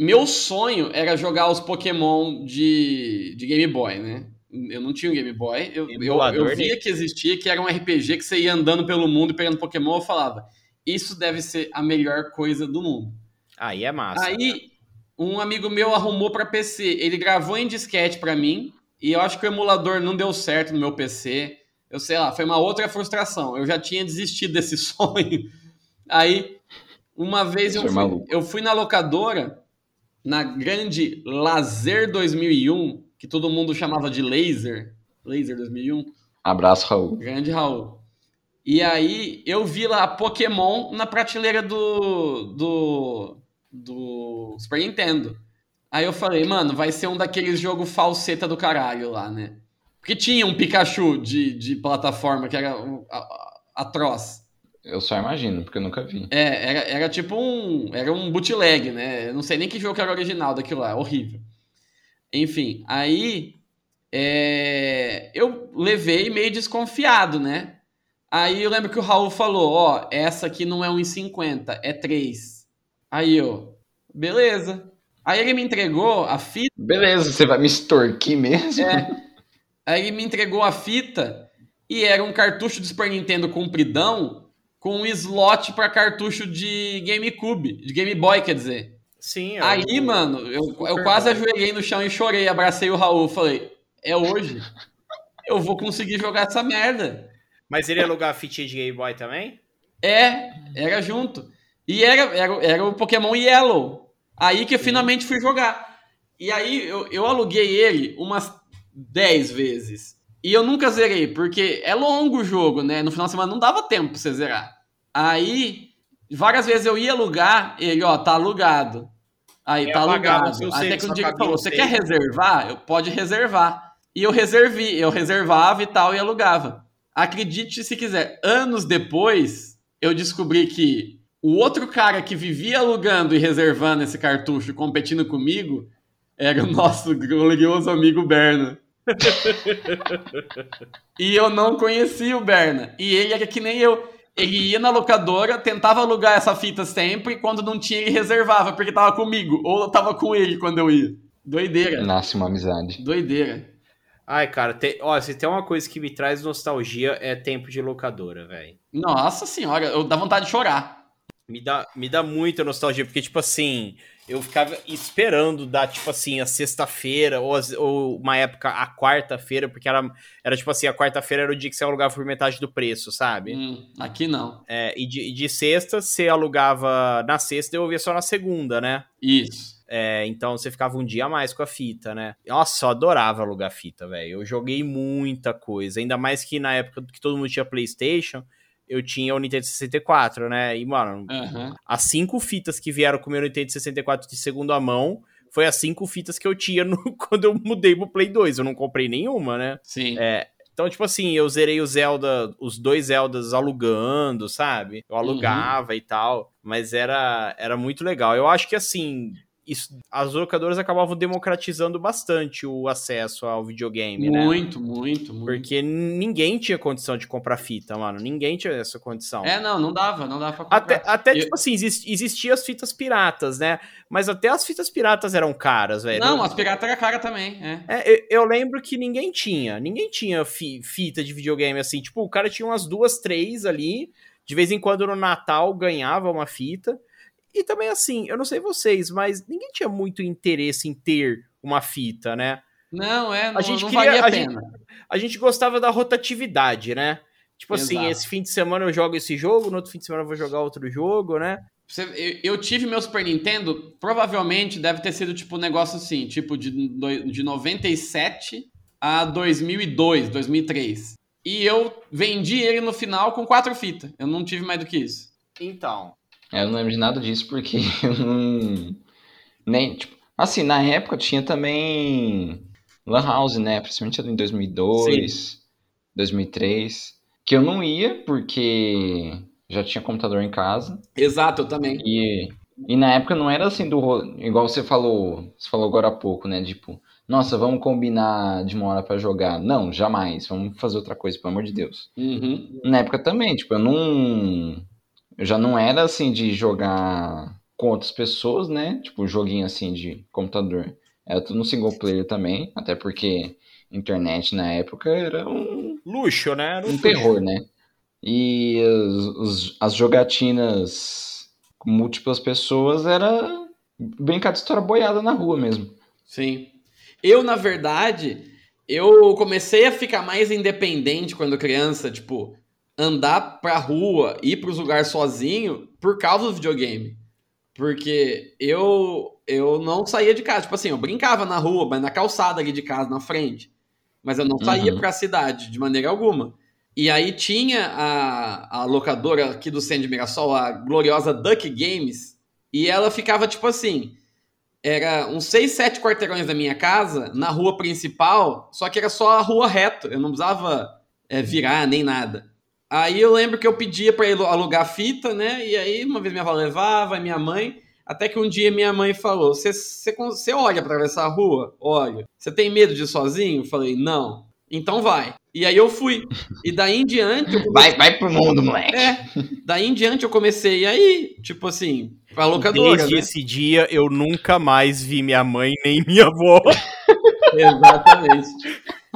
meu sonho era jogar os Pokémon de, de Game Boy, né? Eu não tinha um Game Boy. Eu, eu, eu via que existia, que era um RPG que você ia andando pelo mundo pegando Pokémon. Eu falava, isso deve ser a melhor coisa do mundo. Aí é massa. Aí né? um amigo meu arrumou para PC. Ele gravou em disquete para mim. E eu acho que o emulador não deu certo no meu PC. Eu sei lá, foi uma outra frustração. Eu já tinha desistido desse sonho. Aí, uma vez eu fui, eu fui na locadora na grande Lazer 2001, que todo mundo chamava de Laser, Laser 2001. Abraço, Raul. Grande Raul. E aí eu vi lá Pokémon na prateleira do, do, do Super Nintendo. Aí eu falei, mano, vai ser um daqueles jogos falseta do caralho lá, né? Porque tinha um Pikachu de, de plataforma que era atroz. Eu só imagino, porque eu nunca vi. É, era, era tipo um. Era um bootleg, né? Eu não sei nem que jogo era original daquilo lá, horrível. Enfim, aí. É, eu levei meio desconfiado, né? Aí eu lembro que o Raul falou: Ó, essa aqui não é 1,50, é 3. Aí eu, beleza. Aí ele me entregou a fita. Beleza, você vai me extorquir mesmo? É. Aí ele me entregou a fita e era um cartucho do Super Nintendo compridão com um slot para cartucho de GameCube, de Game Boy, quer dizer. Sim. Eu, Aí, eu, mano, eu, eu quase ajoelhei no chão e chorei, abracei o Raul, falei, é hoje. Eu vou conseguir jogar essa merda. Mas ele ia alugar a fitinha de Game Boy também? É, era junto. E era, era, era o Pokémon Yellow. Aí que eu finalmente fui jogar. E aí eu, eu aluguei ele umas 10 vezes. E eu nunca zerei, porque é longo o jogo, né? No final de semana não dava tempo pra você zerar. Aí, várias vezes eu ia alugar, ele, ó, tá alugado. Aí, tá alugado. Até que um dia ele falou, você quer reservar? Eu, pode reservar. E eu reservi, eu reservava e tal, e alugava. Acredite se quiser, anos depois, eu descobri que o outro cara que vivia alugando e reservando esse cartucho, competindo comigo, era o nosso glorioso amigo Berna e eu não conhecia o Berna. E ele era que nem eu. Ele ia na locadora, tentava alugar essa fita sempre, e quando não tinha, ele reservava, porque tava comigo. Ou eu tava com ele quando eu ia. Doideira. Nasce uma amizade. Doideira. Ai, cara, tem, ó, se tem uma coisa que me traz nostalgia é tempo de locadora, velho. Nossa senhora, eu dá vontade de chorar. Me dá, me dá muita nostalgia, porque, tipo assim, eu ficava esperando dar, tipo assim, a sexta-feira, ou, ou, uma época a quarta-feira, porque era, era tipo assim, a quarta-feira era o dia que você alugava por metade do preço, sabe? Hum, aqui não. É, e de, de sexta, você alugava na sexta e eu via só na segunda, né? Isso. É, então você ficava um dia a mais com a fita, né? Nossa, eu adorava alugar fita, velho. Eu joguei muita coisa, ainda mais que na época que todo mundo tinha PlayStation eu tinha o Nintendo 64, né? E, mano, uhum. as cinco fitas que vieram com o meu Nintendo 64 de segunda mão foi as cinco fitas que eu tinha no, quando eu mudei pro Play 2. Eu não comprei nenhuma, né? Sim. É, então, tipo assim, eu zerei o Zelda, os dois Zeldas alugando, sabe? Eu alugava uhum. e tal, mas era, era muito legal. Eu acho que, assim, isso, as locadoras acabavam democratizando bastante o acesso ao videogame, muito, né? Muito, muito, muito. Porque ninguém tinha condição de comprar fita, mano. Ninguém tinha essa condição. É, não, não dava, não dava pra comprar. Até, até Eu... tipo assim, existiam as fitas piratas, né? Mas até as fitas piratas eram caras, velho. Não, as piratas eram caras também, é. é eu, eu, lembro que ninguém tinha. Ninguém tinha fi, fita de videogame assim. Tipo, o cara tinha umas duas, três ali. De vez em quando no Natal ganhava uma fita. E também, assim, eu não sei vocês, mas ninguém tinha muito interesse em ter uma fita, né? Não, é, não, a gente não queria, valia a, a pena. Gente, a gente gostava da rotatividade, né? Tipo assim, Exato. assim, esse fim de semana eu jogo esse jogo, no outro fim de semana eu vou jogar outro jogo, né? Eu tive meu Super Nintendo, provavelmente deve ter sido tipo um negócio assim, tipo de, de 97 a 2002, 2003. e eu vendi ele no final com quatro fitas. Eu não tive mais do que isso. Então. Eu não lembro de nada disso porque eu não. Nem, tipo, assim, na época tinha também Lan House, né? Principalmente em 2002, Sim. 2003. Que eu não ia porque já tinha computador em casa. Exato, eu também. E, e na época não era assim do. Igual você falou, você falou agora há pouco, né? Tipo, nossa, vamos combinar de uma hora para jogar. Não, jamais. Vamos fazer outra coisa, pelo amor de Deus. Uhum. Na época também, tipo, eu não. Eu já não era assim de jogar com outras pessoas, né? Tipo, joguinho assim de computador. Era tudo no single player também, até porque internet na época era um. Luxo, né? Era um, um terror, né? E as, os, as jogatinas com múltiplas pessoas era brincar de história boiada na rua mesmo. Sim. Eu, na verdade, eu comecei a ficar mais independente quando criança, tipo, andar pra rua, ir pros lugares sozinho por causa do videogame. Porque eu eu não saía de casa. Tipo assim, eu brincava na rua, mas na calçada ali de casa, na frente. Mas eu não saía uhum. pra cidade, de maneira alguma. E aí tinha a, a locadora aqui do Centro de Mirassol, a gloriosa Duck Games, e ela ficava tipo assim: era uns 6, 7 quarteirões da minha casa, na rua principal, só que era só a rua reto, eu não precisava é, virar nem nada. Aí eu lembro que eu pedia para ele alugar fita, né? E aí uma vez minha avó levava, minha mãe, até que um dia minha mãe falou: Você olha para atravessar a rua? Olha. Você tem medo de ir sozinho? Eu falei: Não. Então vai. E aí eu fui. E daí em diante. Comecei... Vai, vai pro mundo, moleque. É. Daí em diante eu comecei aí, tipo assim, pra locadora. Desde né? esse dia eu nunca mais vi minha mãe nem minha avó. Exatamente.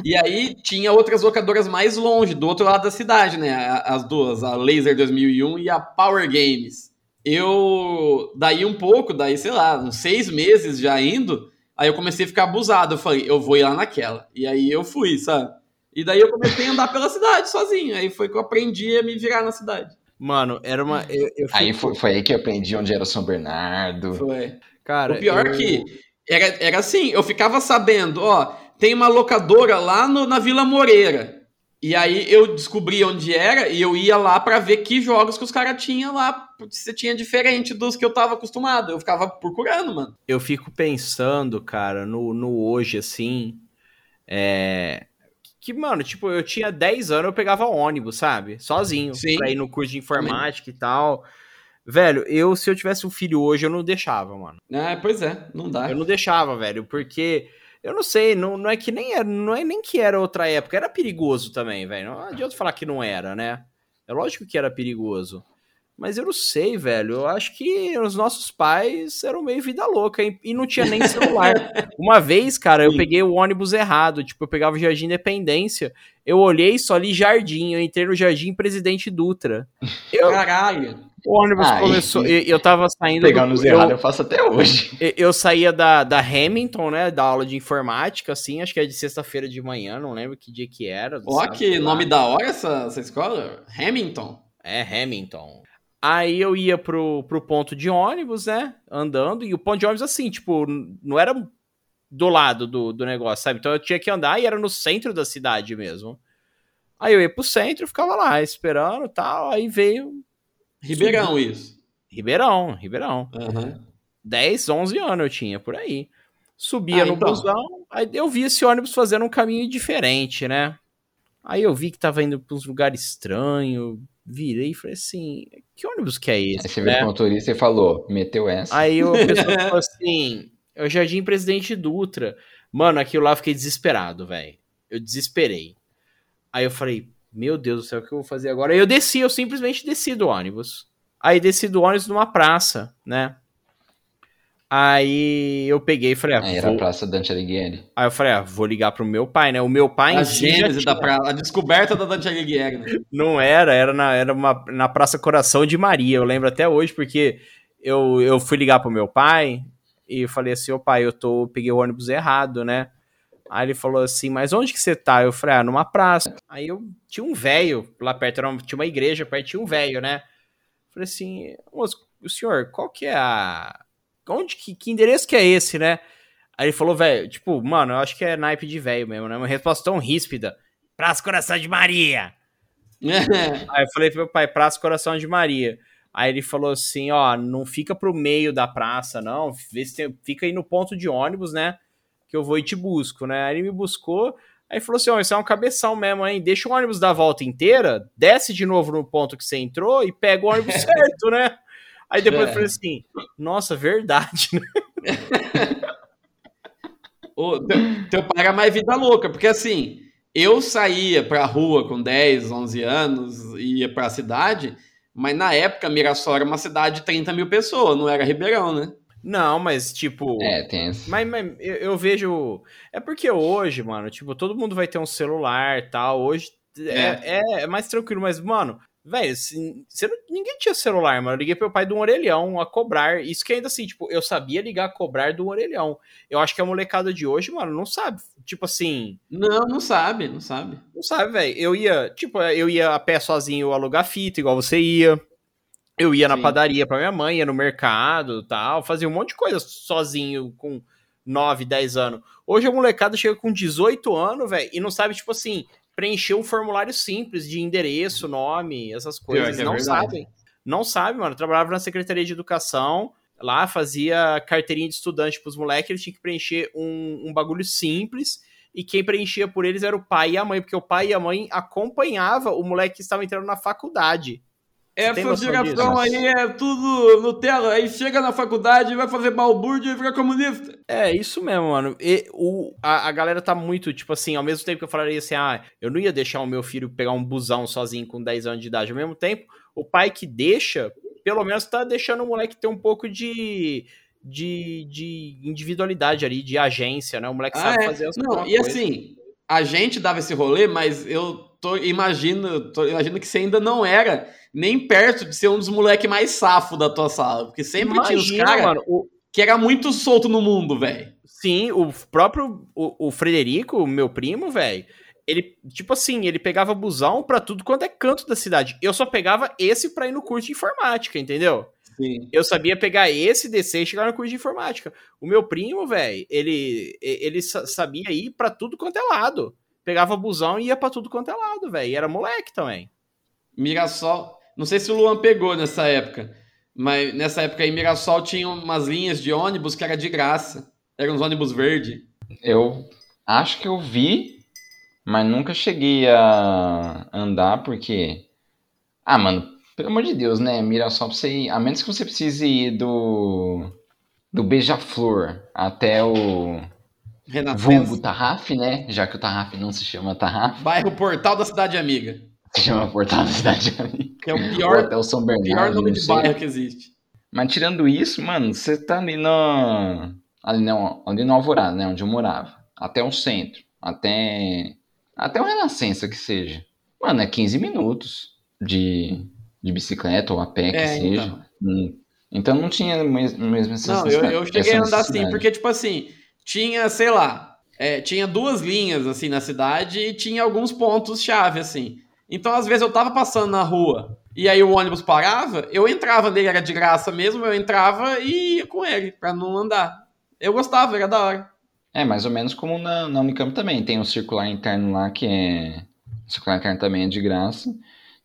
E aí tinha outras locadoras mais longe, do outro lado da cidade, né? As duas, a Laser 2001 e a Power Games. Eu, daí um pouco, daí sei lá, uns seis meses já indo, aí eu comecei a ficar abusado. Eu falei, eu vou ir lá naquela. E aí eu fui, sabe? E daí eu comecei a andar pela cidade sozinho. Aí foi que eu aprendi a me virar na cidade. Mano, era uma. Eu, eu Aí foi, foi aí que eu aprendi onde era São Bernardo. Foi. Cara, o pior eu... que era, era assim, eu ficava sabendo, ó, tem uma locadora lá no, na Vila Moreira. E aí eu descobri onde era e eu ia lá para ver que jogos que os caras tinham lá, se tinha diferente dos que eu tava acostumado. Eu ficava procurando, mano. Eu fico pensando, cara, no, no hoje, assim. É, que, mano, tipo, eu tinha 10 anos, eu pegava ônibus, sabe? Sozinho, Sim. pra ir no curso de informática Também. e tal. Velho, eu, se eu tivesse um filho hoje, eu não deixava, mano. É, pois é, não dá. Eu não deixava, velho, porque eu não sei, não, não é que nem era, não é nem que era outra época, era perigoso também, velho. Não adianta falar que não era, né? É lógico que era perigoso. Mas eu não sei, velho. Eu acho que os nossos pais eram meio vida louca hein? e não tinha nem celular. Uma vez, cara, eu peguei o ônibus errado. Tipo, eu pegava o Jardim Independência. Eu olhei só ali Jardim. Eu entrei no Jardim Presidente Dutra. Eu... Caralho. O ônibus ah, começou. Eu, eu tava saindo. Pegar nos errados eu faço até hoje. Eu, eu, saía da, da Hamilton, né? Da aula de informática, assim. Acho que é de sexta-feira de manhã. Não lembro que dia que era. Ó, que nome da hora essa, essa escola? Hamilton. É, Hamilton. Aí eu ia pro, pro ponto de ônibus, né? Andando, e o ponto de ônibus, assim, tipo, não era do lado do, do negócio, sabe? Então eu tinha que andar e era no centro da cidade mesmo. Aí eu ia pro centro, ficava lá esperando tal. Aí veio. Ribeirão, isso. Ribeirão, Ribeirão. Uhum. 10, 11 anos eu tinha por aí. Subia ah, no então. busão, aí eu vi esse ônibus fazendo um caminho diferente, né? Aí eu vi que tava indo pra uns lugares estranhos, virei e falei assim, que ônibus que é esse? Aí você né? viu o motorista e falou, meteu essa. Aí o pessoal falou assim, é o Jardim Presidente Dutra. Mano, aquilo lá eu fiquei desesperado, velho. Eu desesperei. Aí eu falei, meu Deus do céu, o que eu vou fazer agora? Aí eu desci, eu simplesmente desci do ônibus. Aí desci do ônibus numa praça, né? Aí eu peguei e falei, ah, Aí era a Praça Dante Alighieri. Aí eu falei, ah, vou ligar pro meu pai, né? O meu pai. A gênese tinha... da pra... a descoberta da Dante Alighieri. Né? Não era, era na, era uma, na Praça Coração de Maria. Eu lembro até hoje, porque eu, eu fui ligar pro meu pai e falei assim, ô pai, eu tô, peguei o ônibus errado, né? Aí ele falou assim, mas onde que você tá? Eu falei, ah, numa praça. Aí eu tinha um velho lá perto, era uma, tinha uma igreja perto, tinha um velho, né? Eu falei assim, moço, o senhor, qual que é a onde que, que endereço que é esse, né? Aí ele falou, velho, tipo, mano, eu acho que é naipe de velho mesmo, né? Uma resposta tão ríspida. Praça Coração de Maria. Aí eu falei pro meu pai, Praça Coração de Maria. Aí ele falou assim, ó, não fica pro meio da praça, não. Vê se tem, fica aí no ponto de ônibus, né? Que eu vou e te busco, né? Aí ele me buscou, aí falou assim, ó, isso é um cabeção mesmo, hein? Deixa o ônibus dar a volta inteira, desce de novo no ponto que você entrou e pega o ônibus certo, né? Aí depois eu falei assim, nossa, verdade, né? o, teu, teu pai era mais vida louca, porque assim, eu saía pra rua com 10, 11 anos, ia pra cidade mas na época, Mirassol era uma cidade de 30 mil pessoas, não era Ribeirão, né? Não, mas tipo. É, tem esse. Mas, mas eu, eu, vejo. É porque hoje, mano, tipo, todo mundo vai ter um celular e tal. Hoje é, é. é mais tranquilo, mas, mano, Velho, não, ninguém tinha celular, mano. Eu liguei pro meu pai de um orelhão a cobrar. Isso que ainda assim, tipo, eu sabia ligar a cobrar do orelhão. Eu acho que a molecada de hoje, mano, não sabe. Tipo assim. Não, não sabe, não sabe. Não sabe, velho. Eu ia, tipo, eu ia a pé sozinho alugar fita, igual você ia. Eu ia na Sim. padaria pra minha mãe, ia no mercado tal. Fazia um monte de coisa sozinho com 9, 10 anos. Hoje a molecada chega com 18 anos, velho, e não sabe, tipo assim, preencher um formulário simples de endereço, nome, essas coisas. É não sabem. Não sabe, mano. Eu trabalhava na Secretaria de Educação, lá fazia carteirinha de estudante pros moleques, eles tinham que preencher um, um bagulho simples e quem preenchia por eles era o pai e a mãe, porque o pai e a mãe acompanhava o moleque que estava entrando na faculdade. Essa geração aí é tudo Nutella. Aí chega na faculdade, vai fazer balbúrdia e fica comunista. É, isso mesmo, mano. E o, a, a galera tá muito, tipo assim, ao mesmo tempo que eu falaria assim, ah, eu não ia deixar o meu filho pegar um busão sozinho com 10 anos de idade. Ao mesmo tempo, o pai que deixa, pelo menos tá deixando o moleque ter um pouco de, de, de individualidade ali, de agência, né? O moleque ah, sabe é? fazer as Não, e assim, a gente dava esse rolê, mas eu tô imagino, tô imagino que você ainda não era nem perto de ser um dos moleques mais safo da tua sala. Porque sempre Imagina, tinha os caras o... que era muito solto no mundo, velho. Sim, o próprio o, o Frederico, meu primo, velho, ele, tipo assim, ele pegava busão pra tudo quanto é canto da cidade. Eu só pegava esse pra ir no curso de informática, entendeu? Sim. Eu sabia pegar esse, descer e chegar no curso de informática. O meu primo, velho, ele, ele sabia ir pra tudo quanto é lado. Pegava busão e ia pra tudo quanto é lado, velho. E era moleque também. Mirassol. Não sei se o Luan pegou nessa época, mas nessa época em Mirassol tinha umas linhas de ônibus que era de graça. Eram uns ônibus verde. Eu acho que eu vi, mas nunca cheguei a andar porque. Ah, mano, pelo amor de Deus, né? Mirassol pra você ir. A menos que você precise ir do. Do Beija-Flor até o. Renascença. Vulgo Tarraf, né? Já que o Tarraf não se chama Tarraf. Bairro Portal da Cidade Amiga. Se chama Portal da Cidade Amiga. Que é o pior, o São Bernardo, pior nome de bairro que existe. Mas tirando isso, mano, você tá ali no. Ali no, ali no Alvorada, né? Onde eu morava. Até o centro. Até. Até o Renascença que seja. Mano, é 15 minutos de, de bicicleta ou a pé que é, seja. Então. Hum. então não tinha mesmo, mesmo essa Não, eu, eu cheguei a andar assim, porque, tipo assim, tinha, sei lá, é, tinha duas linhas assim na cidade e tinha alguns pontos-chave, assim. Então, às vezes, eu tava passando na rua e aí o ônibus parava, eu entrava nele, era de graça mesmo, eu entrava e ia com ele, pra não andar. Eu gostava, era da hora. É, mais ou menos como na, na Unicamp também. Tem um circular interno lá que é. O circular interno também é de graça.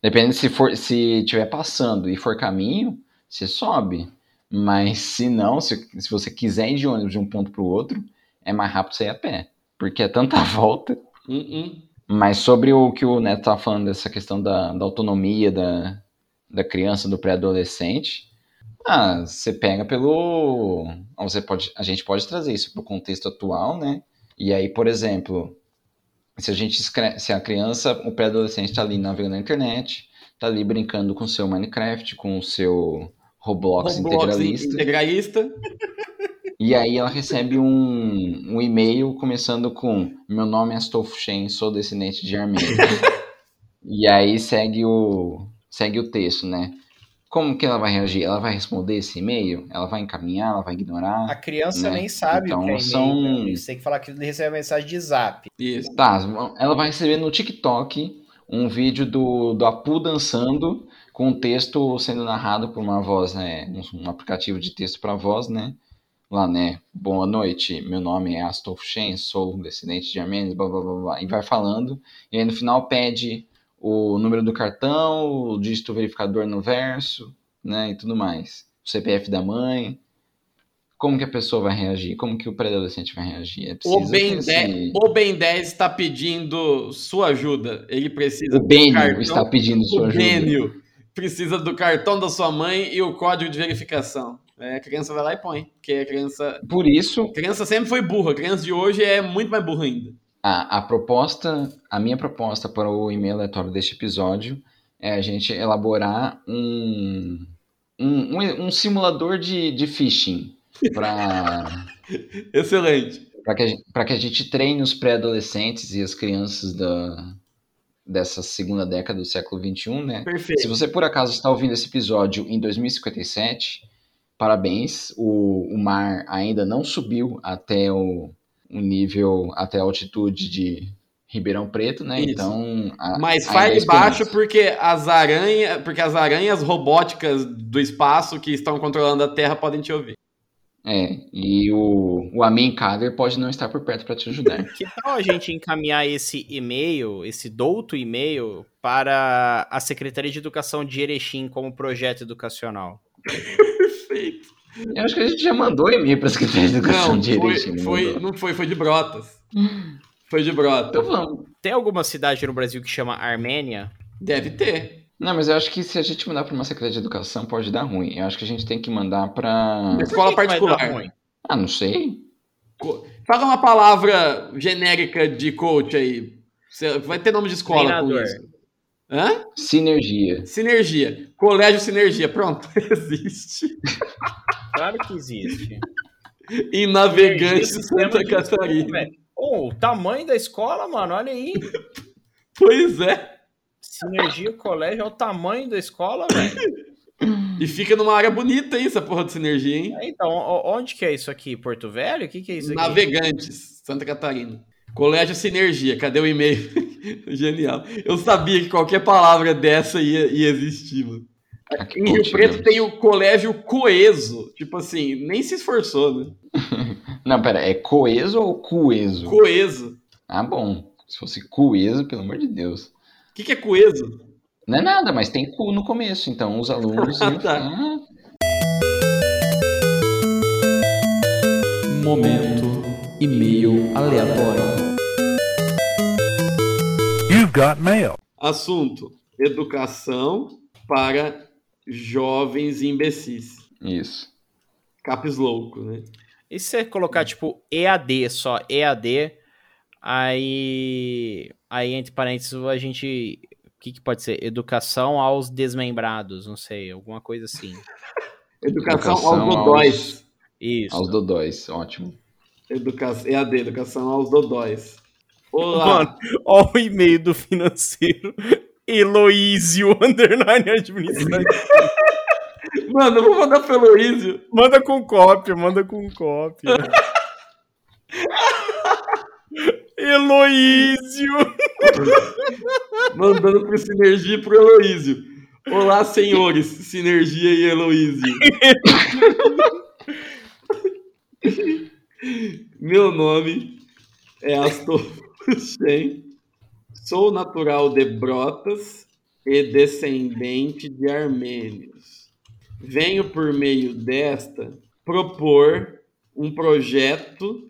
Depende se for se tiver passando e for caminho, você sobe. Mas se não, se, se você quiser ir de ônibus de um ponto para o outro, é mais rápido você ir a pé. Porque é tanta volta. Uh -uh. Mas sobre o que o Neto estava falando, dessa questão da, da autonomia da, da criança, do pré-adolescente, ah, você pega pelo. Você pode, a gente pode trazer isso para o contexto atual, né? E aí, por exemplo, se a gente se a criança, o pré-adolescente está ali navegando na internet, está ali brincando com o seu Minecraft, com o seu Roblox, Roblox integralista. integralista. E aí ela recebe um, um e-mail começando com Meu nome é Astolfo Shen, sou descendente de armênio. e aí segue o, segue o texto, né? Como que ela vai reagir? Ela vai responder esse e-mail? Ela vai encaminhar? Ela vai ignorar? A criança né? nem sabe então, o que é são... e-mail. Você tem que falar que ele recebe a mensagem de zap. Isso. Tá, ela vai receber no TikTok um vídeo do, do Apu dançando com o texto sendo narrado por uma voz, né? Um, um aplicativo de texto para voz, né? lá, né? Boa noite, meu nome é Astolfo Shen, sou descendente de armênios, blá, blá, blá, blá, e vai falando. E aí no final pede o número do cartão, o dígito verificador no verso, né? E tudo mais. O CPF da mãe. Como que a pessoa vai reagir? Como que o pré-adolescente vai reagir? É o, ben esse... 10, o Ben 10 está pedindo sua ajuda. Ele precisa o Benio cartão, está pedindo sua ajuda. O Benio precisa do cartão da sua mãe e o código de verificação. É, a criança vai lá e põe, porque a criança. Por isso. A criança sempre foi burra, a criança de hoje é muito mais burra ainda. A, a proposta, a minha proposta para o e-mail aleatório deste episódio é a gente elaborar um, um, um, um simulador de, de phishing para. Excelente. Para que, que a gente treine os pré-adolescentes e as crianças da, dessa segunda década do século XXI, né? Perfeito. Se você por acaso está ouvindo esse episódio em 2057, parabéns. O, o mar ainda não subiu até o, o nível, até a altitude de Ribeirão Preto, né? Isso. Então. A, Mas faz baixo porque as aranhas, porque as aranhas robóticas do espaço que estão controlando a Terra podem te ouvir. É, e o, o Amin Kader pode não estar por perto para te ajudar. Que tal a gente encaminhar esse e-mail, esse douto e-mail, para a Secretaria de Educação de Erechim como projeto educacional? Perfeito. Eu acho que a gente já mandou e-mail para a Secretaria de Educação não, de Erechim. Foi, não foi, foi de Brotas. Foi de Brotas. Então vamos. Tem alguma cidade no Brasil que chama Armênia? Deve ter. Não, mas eu acho que se a gente mandar para uma secretaria de educação pode dar ruim. Eu acho que a gente tem que mandar para escola particular. Ah, não sei. Fala uma palavra genérica de coach aí. Vai ter nome de escola Treinador. com isso. Hã? Sinergia. Sinergia. Colégio Sinergia. Pronto, existe. Claro que existe. em Navegante, Santa Catarina. oh, o tamanho da escola, mano, olha aí. Pois é. Sinergia Colégio é o tamanho da escola, velho. E fica numa área bonita aí, essa porra de sinergia, hein? É, então, onde que é isso aqui? Porto Velho? O que, que é isso aqui? Navegantes, Santa Catarina. Colégio Sinergia, cadê o e-mail? Genial. Eu sabia que qualquer palavra dessa ia, ia existir, mano. Aqui em Rio Preto tem o Colégio Coeso. Tipo assim, nem se esforçou, né? Não, pera, é coeso ou coeso? Coeso. Ah, bom. Se fosse coeso, pelo amor de Deus que, que é coeso? Não é nada, mas tem cu no começo, então os alunos. ah, tá. Momento e-mail aleatório. You've got mail. Assunto: educação para jovens imbecis. Isso. Capes louco, né? E se você colocar tipo EAD só, EAD, aí Aí, entre parênteses, a gente. O que, que pode ser? Educação aos desmembrados, não sei, alguma coisa assim. Educação, educação aos dodóis. Aos... Isso. Aos dodóis, ótimo. Educação, EAD, educação aos dodóis. Olá. Mano, ó o e-mail do financeiro. Heloísio, underline administrativo. Mano, eu vou mandar pro Heloísio. Manda com cópia, manda com cópia. Heloísio! Mandando pro Sinergia e pro Heloísio. Olá, senhores, Sinergia e Heloísio. Meu nome é Astor Shen. Sou natural de Brotas e descendente de armênios. Venho por meio desta propor um projeto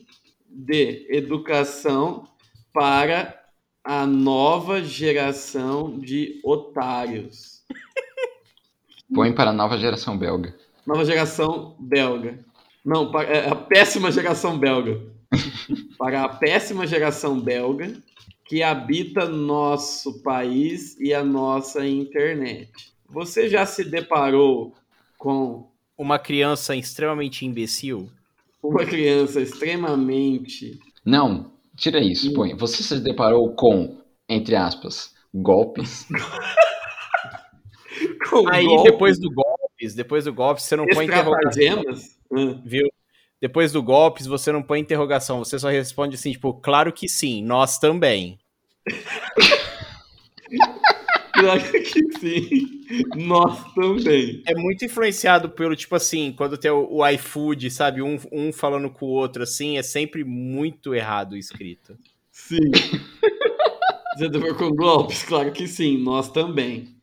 de educação para a nova geração de otários. Põe para a nova geração belga. Nova geração belga. Não, é, a péssima geração belga. para a péssima geração belga que habita nosso país e a nossa internet. Você já se deparou com uma criança extremamente imbecil? Uma criança extremamente. Não, Tira isso, põe. Você se deparou com, entre aspas, golpes? com Aí golpes? depois do golpes, depois do golpe, você não põe interrogação. Hum. Viu? Depois do golpes, você não põe interrogação, você só responde assim, tipo, claro que sim, nós também. Claro que sim. Nós também. É muito influenciado pelo, tipo assim, quando tem o, o iFood, sabe? Um, um falando com o outro, assim, é sempre muito errado o escrito. Sim. Você for com golpes? Claro que sim, nós também.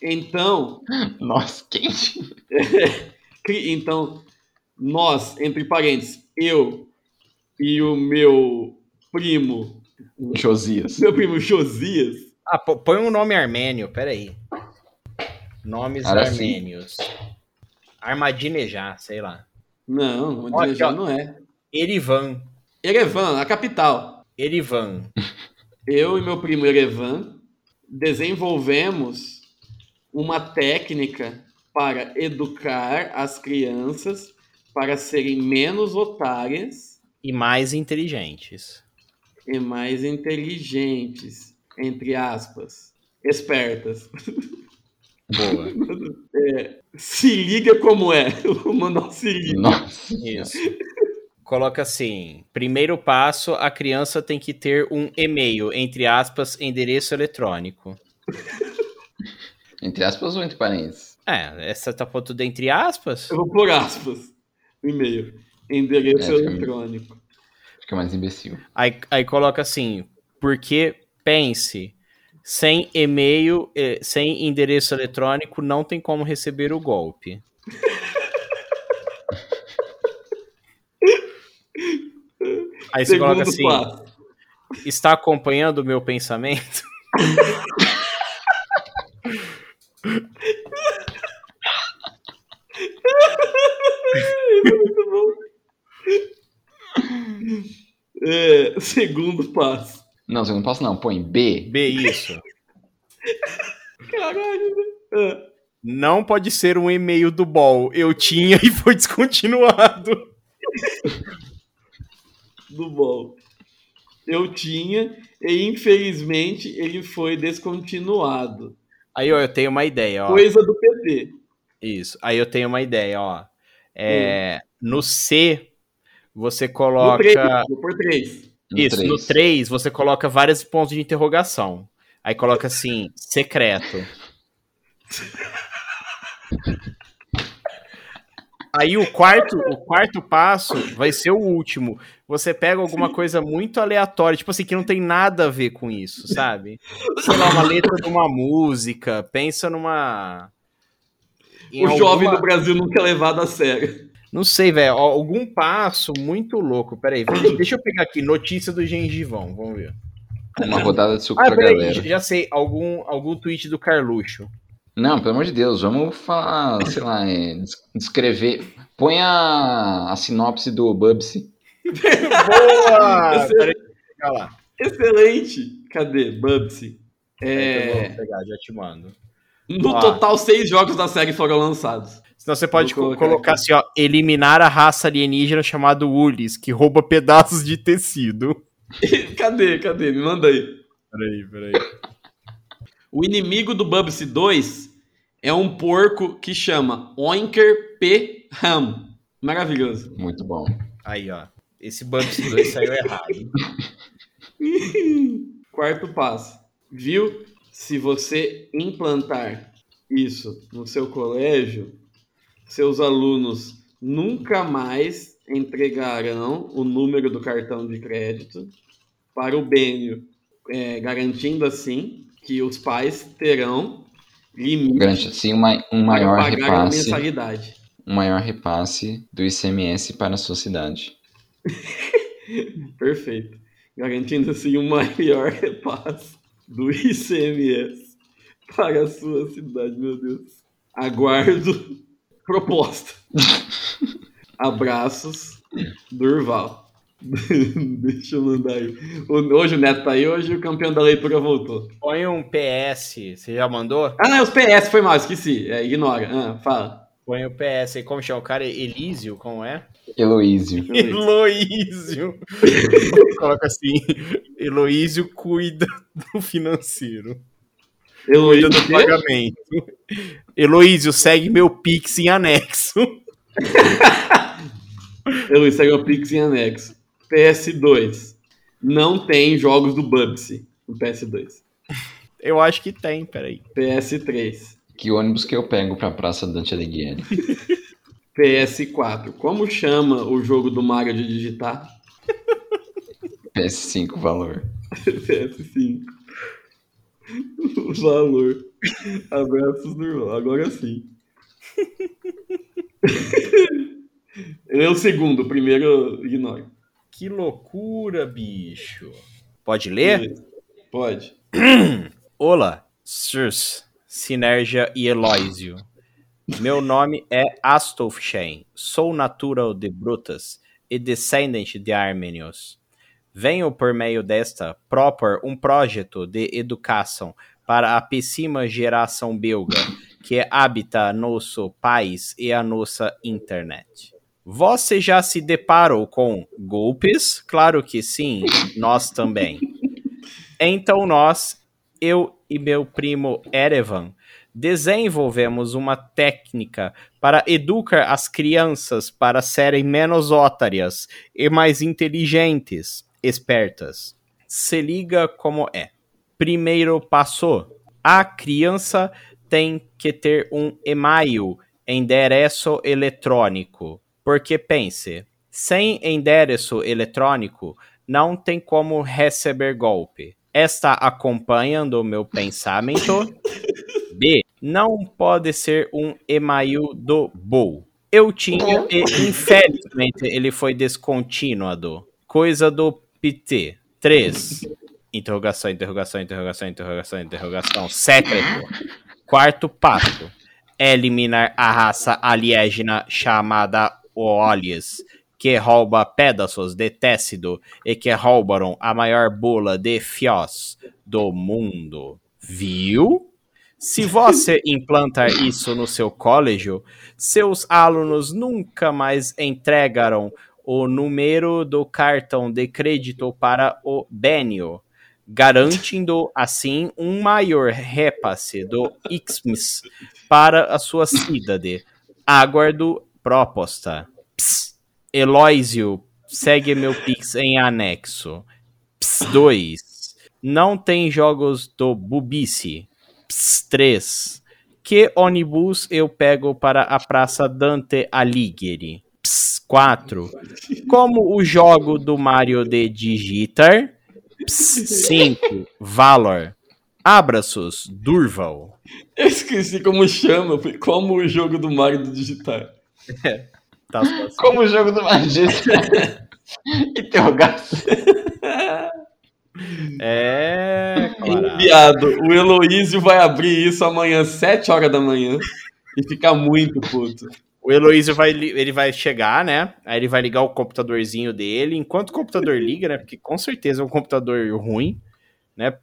Então, Nossa, quem? então nós, entre parênteses, eu e o meu primo, Josias. meu primo Josias, Ah, põe um nome armênio, peraí. Nomes Agora sim. armênios. Armadinejá, sei lá. não, ó. não é. Erivan. Erevan, a capital. Erivan. Eu e meu primo Erevan desenvolvemos uma técnica para educar as crianças para serem menos otárias E mais inteligentes. e mais inteligentes, entre aspas, espertas. Boa. Se liga como é. Mandar um se liga. Nossa. Isso. Coloca assim: primeiro passo, a criança tem que ter um e-mail, entre aspas, endereço eletrônico. Entre aspas ou entre parênteses? É, essa tá tudo entre aspas? Eu vou por aspas. E-mail. Endereço É, eletrônico. Fica mais imbecil. Aí, aí coloca assim, porque pense, sem e-mail, eh, sem endereço eletrônico, não tem como receber o golpe. Aí você Segundo coloca assim, passo. está acompanhando o meu pensamento? É, segundo passo. Não, você não posso não. Põe B. B, isso. Caralho, né? Ah, Não pode ser um e-mail do BOL. Eu tinha e foi descontinuado. do bom. Eu tinha e infelizmente ele foi descontinuado. Aí, ó, eu tenho uma ideia, ó. Coisa do PT. Isso. Aí eu tenho uma ideia, ó. É, No C, você No coloca. 3, vou por 3. No Isso, no três. 3 você coloca vários pontos de interrogação. Aí coloca assim, secreto. Aí o quarto, o quarto passo vai ser o último. Você pega alguma coisa muito aleatória, tipo assim, que não tem nada a ver com isso, sabe? Sei lá, uma letra de uma música, pensa numa. em O jovem alguma- do Brasil nunca é levado a sério. Não sei, velho. Algum passo muito louco. Peraí, deixa eu pegar aqui. Notícia do gengivão. Vamos ver. Uma rodada de suco Ah, pra peraí, galera. já sei. Algum, algum tweet do Carluxo. Não, pelo amor de Deus, vamos falar, sei lá, é, des- descrever. Põe a, a sinopse do Bubsy. Boa! Peraí, pegar lá. Excelente. Cadê? Bubsy. É, vou pegar, já te mando. no total, seis jogos da série foram lançados. Senão você pode colocar colocar assim, ó. Eliminar a raça alienígena chamada Ulis, que rouba pedaços de tecido. cadê? Cadê? Me manda aí. Peraí, peraí. O inimigo do Bubsy 2 é um porco que chama Oinker P. Ham. Maravilhoso. Muito bom. Aí, ó. Esse Bubsy 2 saiu errado. Quarto passo. Viu? Se você implantar isso no seu colégio, seus alunos nunca mais entregarão o número do cartão de crédito para o Bênio, é, garantindo assim que os pais terão limite Garante assim uma, um para maior pagar a repasse, mensalidade. um maior repasse do ICMS para a sociedade. Perfeito. Garantindo assim um maior repasse do ICMS para a sua cidade, meu Deus. Aguardo proposta. Abraços, Durval. Deixa eu mandar aí. Hoje o Neto tá aí, hoje o campeão da leitura voltou. Põe um PS. Você já mandou? Ah, não, os PS, foi mal, esqueci. É, ignora. Ah, fala. Põe o PS aí. Como chama o cara? Elísio? Como é? Heloísio. Heloísio. Coloca assim: Heloísio cuida do financeiro. Heloísa Cuida do pagamento. Heloísio, segue meu Pix em anexo. Heloísa segue o Pix em anexo. PS2. Não tem jogos do Bubsy no PS2. Eu acho que tem, peraí. PS3. Que ônibus que eu pego pra Praça Dante Alighieri? PS4. Como chama o jogo do Mario de digitar? PS5 valor. PS5. O valor. Abraços no Agora sim. É o segundo, o primeiro ignore. Que loucura, bicho. Pode ler? Pode. Olá, sirs, Sinergia e Eloísio. Meu nome é Astolf Shen, sou natural de Brutas e descendente de Armenios. Venho por meio desta propor um projeto de educação para a péssima geração belga que habita nosso país e a nossa internet. Você já se deparou com golpes? Claro que sim, nós também. Então nós, eu e meu primo Erevan, desenvolvemos uma técnica para educar as crianças para serem menos ótaras e mais inteligentes, espertas. Se liga como é. Primeiro passo: a criança tem que ter um e-mail endereço eletrônico porque pense, sem endereço eletrônico, não tem como receber golpe. Está acompanhando o meu pensamento? B. Não pode ser um e-mail do Bull. Eu tinha e infelizmente ele foi descontinuado. Coisa do PT. 3. Interrogação, interrogação, interrogação, interrogação, interrogação. Secreto. Quarto passo. Eliminar a raça alienígena chamada Oolies, que rouba pedaços de tecido e que roubaram a maior bola de fios do mundo. Viu? Se você implantar isso no seu colégio, seus alunos nunca mais entregarão o número do cartão de crédito para o Benio, garantindo assim um maior repasse do IXMS para a sua cidade. Aguardo proposta. Ps, Eloísio, segue meu Pix em anexo. Ps, 2. Não tem jogos do Bubice. Ps, 3. Que ônibus eu pego para a Praça Dante Alighieri? Ps, 4. Como o jogo do Mario de Digitar? Ps, 5. Valor. Abraços, Durval. Eu esqueci como chama, como o jogo do Mario de digitar. É, tá Como o jogo do magista. Interrogação. É. Enviado. O Heloísio vai abrir isso amanhã, 7 horas da manhã. E ficar muito puto. O Heloísio vai, ele vai chegar, né? Aí ele vai ligar o computadorzinho dele. Enquanto o computador liga, né? Porque com certeza é um computador ruim, né?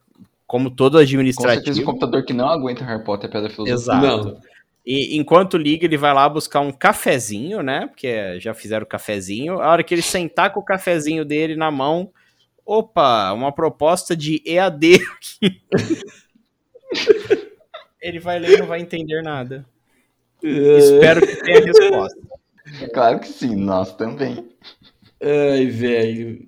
Como todo administrativo. Com certeza um computador que não aguenta Harry Potter Pedra Filosofia. Exato. Não. E enquanto liga, ele vai lá buscar um cafezinho, né? Porque já fizeram o cafezinho. A hora que ele sentar com o cafezinho dele na mão, opa, uma proposta de EAD aqui. ele vai ler e não vai entender nada. Espero que tenha resposta. Claro que sim, nós também. Ai, velho.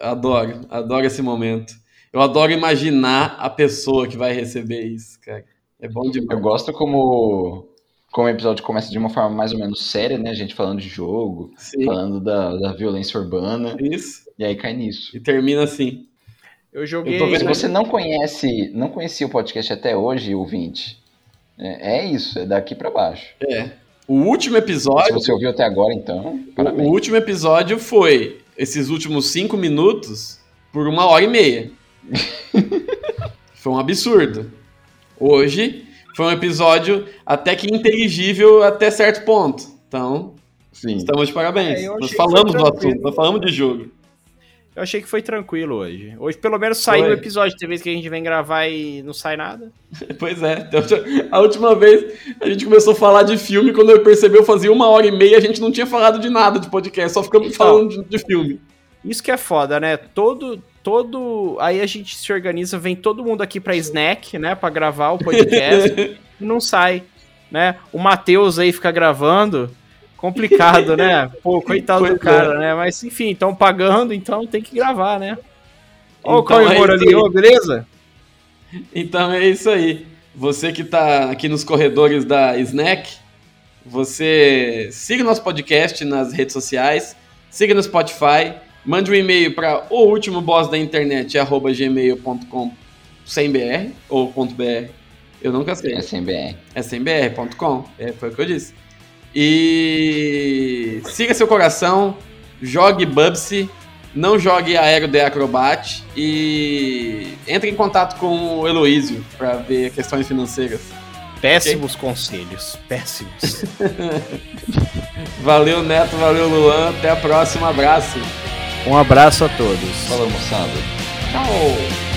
Adoro, adoro esse momento. Eu adoro imaginar a pessoa que vai receber isso, cara. É bom demais. Eu gosto como, como o episódio começa de uma forma mais ou menos séria, né? A gente falando de jogo, Sim. falando da, da violência urbana. Isso. E aí cai nisso. E termina assim. Eu joguei. Eu Se você não conhece, não conhecia o podcast até hoje, ouvinte, é, é isso, é daqui para baixo. É. O último episódio. Se você ouviu até agora, então. Parabéns. O último episódio foi esses últimos cinco minutos por uma hora e meia. foi um absurdo. Hoje foi um episódio até que inteligível até certo ponto. Então, Sim. estamos de parabéns. É, nós falamos do assunto, nós falamos de jogo. Eu achei que foi tranquilo hoje. Hoje pelo menos saiu o episódio. Tem vez que a gente vem gravar e não sai nada. pois é. A última vez a gente começou a falar de filme, quando eu percebi, eu fazia uma hora e meia, a gente não tinha falado de nada de podcast, só ficamos então, falando de, de filme. Isso que é foda, né? Todo, todo. Aí a gente se organiza, vem todo mundo aqui pra snack, né? Pra gravar o podcast e não sai, né? O Matheus aí fica gravando. Complicado, né? Pô, coitado pois do cara, é. né? Mas enfim, estão pagando, então tem que gravar, né? Ó, então, o Caio ali, ô, beleza? Então é isso aí. Você que está aqui nos corredores da Snack, você siga nosso podcast nas redes sociais, siga no Spotify, mande um e-mail para o último boss da internet, arroba gmail.com sem BR ou ponto .br. Eu nunca sei. É sem BR. É sem BR.com. É, foi o que eu disse. E siga seu coração, jogue Bubsy, não jogue Aero de Acrobat e entre em contato com o Heloísio para ver questões financeiras. Péssimos okay? conselhos, péssimos. valeu, Neto, valeu, Luan. Até a próxima. Abraço. Um abraço a todos. Falou, moçada. Tchau.